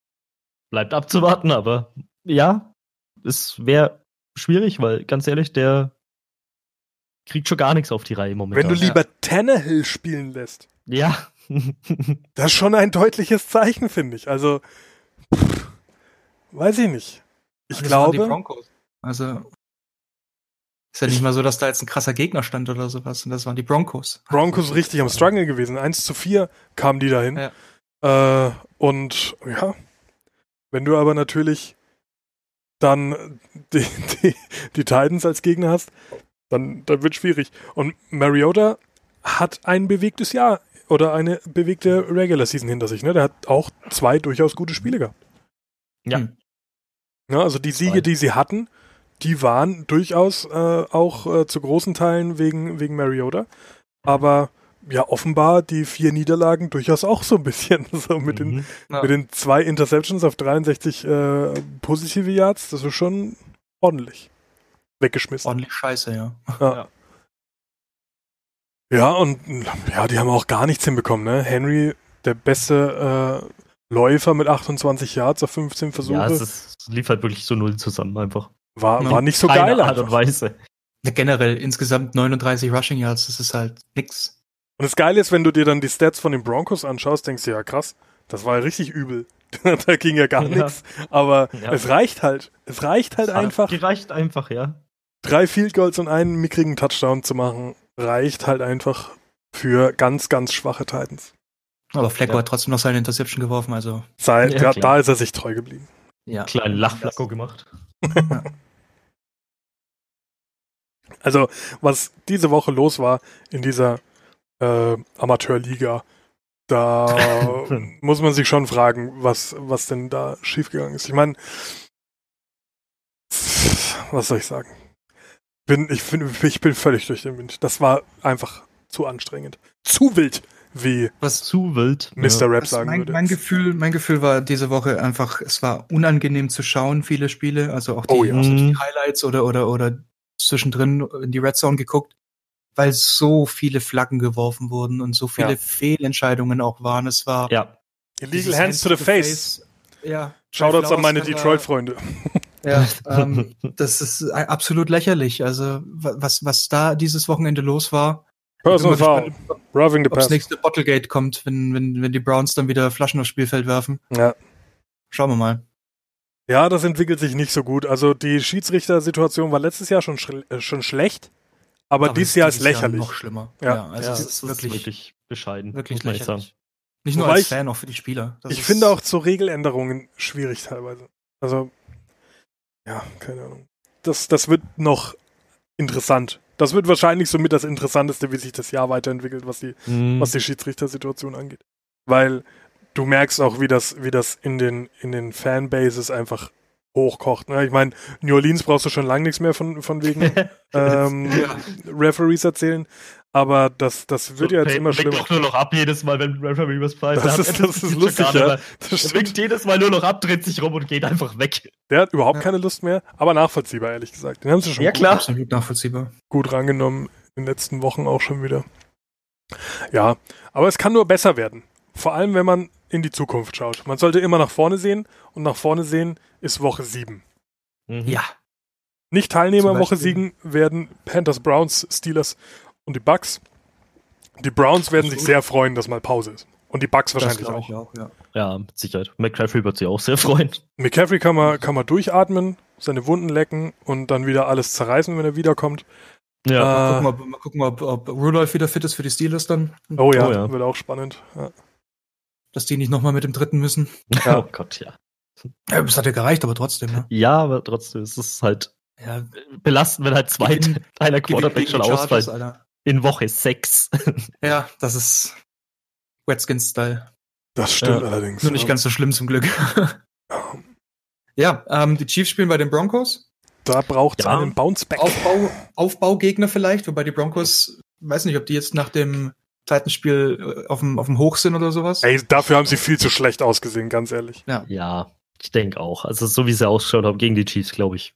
Bleibt abzuwarten, aber ja, es wäre schwierig, weil ganz ehrlich, der kriegt schon gar nichts auf die Reihe momentan. Wenn du Ja. lieber Tannehill spielen lässt, ja. das ist schon ein deutliches Zeichen, finde ich. Also, pff, weiß ich nicht. Ich Das waren die glaube, Broncos. Also. Ist ja nicht mal so, dass da jetzt ein krasser Gegner stand oder sowas. Und das waren die Broncos. Broncos richtig am Struggle gewesen. 1 zu 4 kamen die dahin. Ja. Äh, und ja, wenn du aber natürlich dann die, die, die Titans als Gegner hast, dann, dann wird schwierig. Und Mariota hat ein bewegtes Jahr oder eine bewegte Regular Season hinter sich. Ne? Der hat auch zwei durchaus gute Spiele gehabt. Ja. Hm. Ja, also die Siege, die sie hatten, die waren durchaus äh, auch äh, zu großen Teilen wegen, wegen Mariota. Aber ja, offenbar die vier Niederlagen durchaus auch so ein bisschen. So mit, den, Mhm. Ja. mit den zwei Interceptions auf 63 äh, positive Yards, das ist schon ordentlich. Weggeschmissen. Ordentlich scheiße, ja. Ja. Ja, und ja, die haben auch gar nichts hinbekommen, ne? Henry, der beste äh, Läufer mit 28 Yards auf 15 Versuche, Ja, es, ist, es lief halt wirklich so null zusammen einfach. war, Ja. war nicht so Keine geil. Art und. Weise. Generell insgesamt 39 Rushing Yards, das ist halt nix. Und das Geile ist, wenn du dir dann die Stats von den Broncos anschaust, denkst du, ja krass, das war ja richtig übel. da ging ja gar Ja. nichts. Aber Ja. es reicht halt. Es reicht halt Es einfach. Gereicht einfach, ja. Drei Field Goals und einen mickrigen Touchdown zu machen, reicht halt einfach für ganz, ganz schwache Titans. Aber Flecko Ja. hat trotzdem noch seine Interception geworfen, also. Seit, Ja, ja, klar. da ist er sich treu geblieben. Ja. Kleinen Lachflacko gemacht. Also, was diese Woche los war in dieser äh, Amateurliga, da muss man sich schon fragen, was, was denn da schiefgegangen ist. Ich meine, was soll ich sagen? Bin, ich, bin, ich bin völlig durch den Wind. Das war einfach zu anstrengend. Zu wild, wie Was Zu wild. Mr. Rap Das sagen mein, würde. mein Gefühl, mein Gefühl war diese Woche einfach, es war unangenehm zu schauen, viele Spiele, also auch die, Oh ja. auch so die Mhm. Highlights oder oder oder zwischendrin in die Red Zone geguckt, weil so viele Flaggen geworfen wurden und so viele Ja. Fehlentscheidungen auch waren. Es war Ja. Illegal Hands to the face. Ja. Shoutouts an meine Detroit-Freunde. Ja, ähm, das ist absolut lächerlich. Also wa- was was da dieses Wochenende los war. Personal Foul. Roughing the Ob das pass. nächste Bottlegate kommt, wenn, wenn, wenn die Browns dann wieder Flaschen aufs Spielfeld werfen. Ja. Schauen wir mal. Ja, das entwickelt sich nicht so gut. Also die Schiedsrichter-Situation war letztes Jahr schon, schl äh, schon schlecht, aber, dieses Jahr ist lächerlich. noch schlimmer. Ja. Ja, also ja, es ist wirklich, wirklich, bescheiden. wirklich lächerlich. Nicht nur Wobei als ich- Fan, auch für die Spieler. Das ich finde auch zu Regeländerungen schwierig teilweise. Also, ja, keine Ahnung. Das, das wird noch interessant. Das wird wahrscheinlich somit das Interessanteste, wie sich das Jahr weiterentwickelt, was die, Mhm. was die Schiedsrichtersituation angeht. Weil du merkst auch, wie das, wie das in den, in den Fanbases einfach hochkocht. Ne? Ich meine, New Orleans brauchst du schon lange nichts mehr von, von wegen ähm, Ja. Referees erzählen. Aber das, das wird ja jetzt immer schlimmer. doch nur noch ab jedes Mal, wenn Referee was pfeift. Das ist- das ist lustig, ja. Das winkt jedes Mal nur noch ab, dreht sich rum und geht einfach weg. Der hat überhaupt Ja. keine Lust mehr, aber nachvollziehbar, ehrlich gesagt. Den haben sie schon Ja, gut, klar. Absolut nachvollziehbar. gut rangenommen in den letzten Wochen auch schon wieder. Ja, aber es kann nur besser werden. Vor allem, wenn man in die Zukunft schaut. Man sollte immer nach vorne sehen und nach vorne sehen ist Woche 7. Mhm. Ja. Nicht Teilnehmer Woche Beispiel. 7 werden Panthers, Browns, Steelers und die Bucks. Die Browns werden sich sehr freuen, dass mal Pause ist. Und die Bucks wahrscheinlich auch. ich auch, ja. Ja, mit Sicherheit. McCaffrey wird sich auch sehr freuen. McCaffrey kann man, kann man durchatmen, seine Wunden lecken und dann wieder alles zerreißen, wenn er wiederkommt. Ja. Äh, Gucken wir, mal gucken, ob, ob Rudolph wieder fit ist für die Steelers dann. Oh ja, Oh ja. wird auch spannend. Ja. Dass die nicht nochmal mit dem dritten müssen. ja. Oh Gott, ja. Ja, das hat ja gereicht, aber trotzdem, ne? Ja, aber trotzdem ist es halt Ja, belastend, wenn halt zwei deiner gegen- Quarterback schon. Alter. In Woche sechs. Ja, das ist Redskins-Style. Das stimmt Ja. allerdings. Nur nicht ja. ganz so schlimm zum Glück. ja, ähm, die Chiefs spielen bei den Broncos. Da braucht es Ja. einen Bounceback. Aufbau, Aufbaugegner vielleicht, wobei die Broncos, weiß nicht, ob die jetzt nach dem Titans-Spiel äh, auf dem, auf dem Hoch sind oder sowas. Ey, dafür haben sie viel zu schlecht ausgesehen, ganz ehrlich. ja, ich denke auch. Also so wie sie ausschaut haben gegen die Chiefs, glaube ich.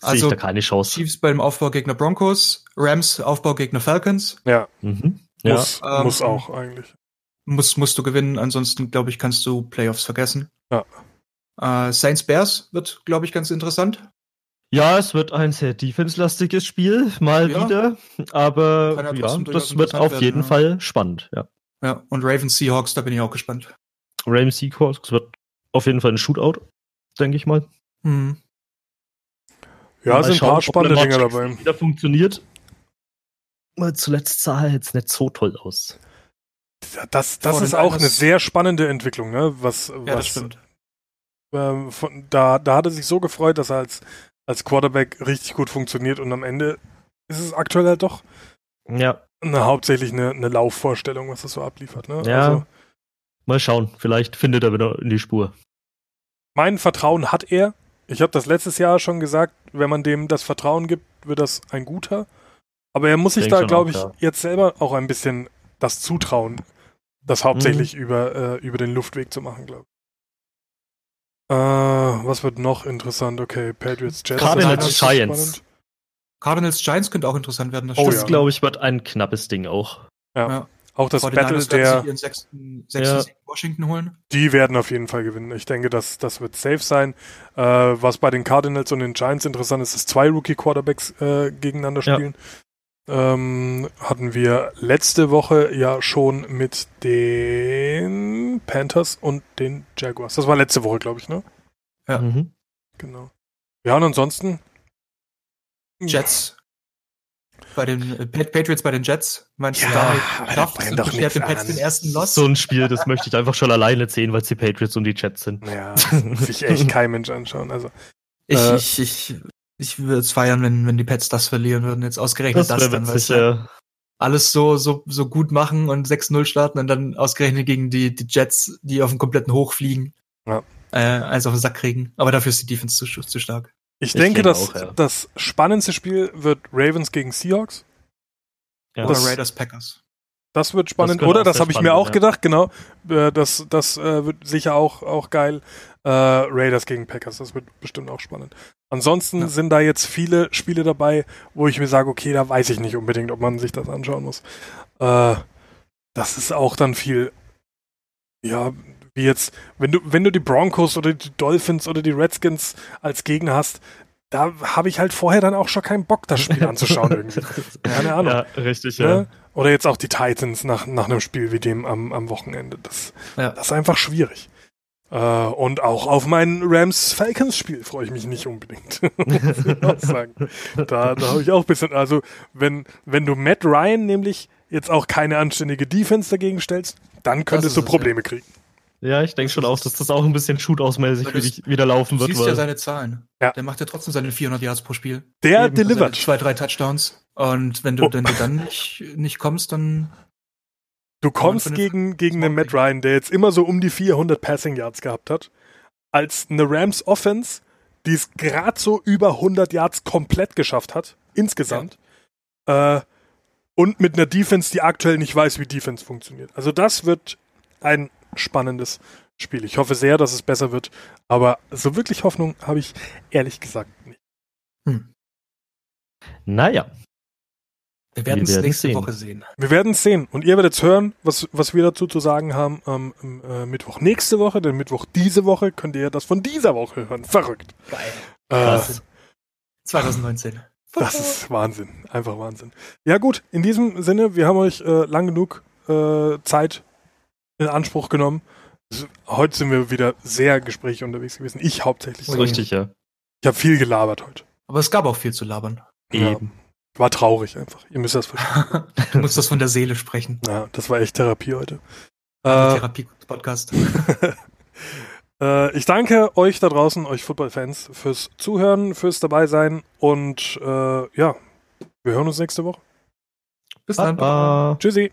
Sehe Also, ich da keine Chance. Chiefs beim Aufbaugegner Broncos, Rams Aufbaugegner Falcons. Ja, Mhm. Ja. muss, Ähm, muss auch eigentlich. Muss, musst du gewinnen, ansonsten, glaube ich, kannst du Playoffs vergessen. Ja. Äh, Saints Bears wird, glaube ich, ganz interessant. ja, es wird ein sehr defense-lastiges Spiel, mal Ja. wieder. Aber ja das wird auf werden, jeden ja. Fall spannend. Ja. Ja, und Ravens Seahawks, da bin ich auch gespannt. Rams Seahawks wird auf jeden Fall ein Shootout, denke ich mal. Hm. Ja, Mal sind ein schauen, paar ob spannende Dinge dabei. Wieder funktioniert. Weil zuletzt sah er jetzt nicht so toll aus. Das, das Vor ist auch eine sehr spannende Entwicklung, ne? Was, Ja, das was stimmt. ähm, von, da, da hat er sich so gefreut, dass er als, als Quarterback richtig gut funktioniert und am Ende ist es aktuell halt doch Ja, eine, hauptsächlich eine, eine Laufvorstellung, was das so abliefert. Ne? Ja. Also, mal schauen. Vielleicht findet er wieder in die Spur. mein Vertrauen hat er. Ich habe das letztes Jahr schon gesagt, wenn man dem das Vertrauen gibt, wird das ein guter. Aber er muss sich Denk da, glaube auch, ich, ja. jetzt selber auch ein bisschen das zutrauen, das hauptsächlich Mhm. über, äh, über den Luftweg zu machen, glaube ich. Äh, was wird noch interessant? Okay, Patriots, Jets. Cardinals, Giants. spannend. Cardinals Giants könnte auch interessant werden. Das Oh das, ja. glaube ich, wird ein knappes Ding auch. Auch das 49ers Battle der, ihren sechsten, sechsten Ja. Washington holen. die werden auf jeden Fall gewinnen. Ich denke, das, das wird safe sein. Äh, was bei den Cardinals und den Giants interessant ist, ist, zwei Rookie-Quarterbacks äh, gegeneinander Ja. spielen. Ähm, hatten wir letzte Woche ja schon mit den Panthers und den Jaguars. Das war letzte Woche, glaube ich, ne? Ja. Mhm. Genau. Ja, und ansonsten. Jets. Bei den äh, Pat- Patriots bei den Jets. Meinst Ja, du, schafft und doch den Pets den ersten Loss? So ein Spiel, das möchte ich einfach schon alleine sehen, weil es die Patriots und die Jets sind. Ja, sich echt kein Mensch anschauen. Also, Ich, Äh, ich, ich, ich würde es feiern, wenn, wenn die Pets das verlieren würden. Jetzt ausgerechnet Das das, wäre dann, witzig, weißt du? ja. Alles so, so, so gut machen und 6-0 starten und dann ausgerechnet gegen die, die Jets, die auf dem kompletten Hoch fliegen. Ja. Äh, eins auf den Sack kriegen. Aber dafür ist die Defense zu, zu stark. Ich, Ich denke, denke dass ja. das spannendste Spiel wird Ravens gegen Seahawks. Ja. Oder Das- Raiders Packers. Das wird spannend, könnte oder? Das habe ich mir auch werden, gedacht, genau. Äh, Das, das äh, wird sicher auch, auch geil. Äh, Raiders gegen Packers, das wird bestimmt auch spannend. Ansonsten Ja. sind da jetzt viele Spiele dabei, wo ich mir sage, okay, da weiß ich nicht unbedingt, ob man sich das anschauen muss. Äh, das ist auch dann viel, ja, wie jetzt, wenn du, wenn du die Broncos oder die Dolphins oder die Redskins als Gegner hast, da habe ich halt vorher dann auch schon keinen Bock, das Spiel anzuschauen irgendwie. Keine Ahnung. Ja, richtig, Ne? ja. Oder jetzt auch die Titans nach, nach einem Spiel wie dem am, am Wochenende. Das, Ja. das ist einfach schwierig. Äh, und auch auf mein Rams-Falcons-Spiel freue ich mich nicht unbedingt. Muss ich auch sagen. Da, da habe ich auch ein bisschen, also wenn, wenn du Matt Ryan nämlich jetzt auch keine anständige Defense dagegen stellst, dann könntest du es, Probleme kriegen. Ja, ich denke schon auch, dass das auch ein bisschen das- wieder, laufen Du wird. siehst ja Weil, seine Zahlen. Ja. Der macht ja trotzdem seine 400 Yards pro Spiel. Der Eben, Seine delivered. Zwei, drei Touchdowns. Und wenn du, Oh. wenn du dann nicht, nicht kommst, dann Du kommst gegen, gegen einen Matt Ryan, der jetzt immer so um die 400 Passing Yards gehabt hat, als eine Rams Offense, die es gerade so über 100 Yards komplett geschafft hat, insgesamt. Äh, und mit einer Defense, die aktuell nicht weiß, wie Defense funktioniert. Also das wird ein spannendes Spiel. Ich hoffe sehr, dass es besser wird, aber so wirklich Hoffnung habe ich ehrlich gesagt nicht. naja, wir werden es nächste sehen. Woche sehen. Wir werden es sehen und ihr werdet hören, was, was wir dazu zu sagen haben am am, äh, Mittwoch nächste Woche, denn Mittwoch diese Woche könnt ihr das von dieser Woche hören. Verrückt. Geil. Äh, krass. 2019. das ist Wahnsinn. Einfach Wahnsinn. Ja gut, in diesem Sinne, wir haben euch äh, lang genug äh, Zeit in Anspruch genommen. Heute sind wir wieder sehr gesprächig unterwegs gewesen. Ich hauptsächlich. Richtig, ja. Ich habe viel gelabert heute. Aber es gab auch viel zu labern. Ja. Eben. War traurig einfach. Ihr müsst das verstehen. Du musst das von der Seele sprechen. ja, das war echt Therapie heute. Äh, Therapie-Podcast. äh, ich danke euch da draußen, euch Football-Fans, fürs Zuhören, fürs Dabeisein und äh, ja, wir hören uns nächste Woche. Bis dann. Tschüssi.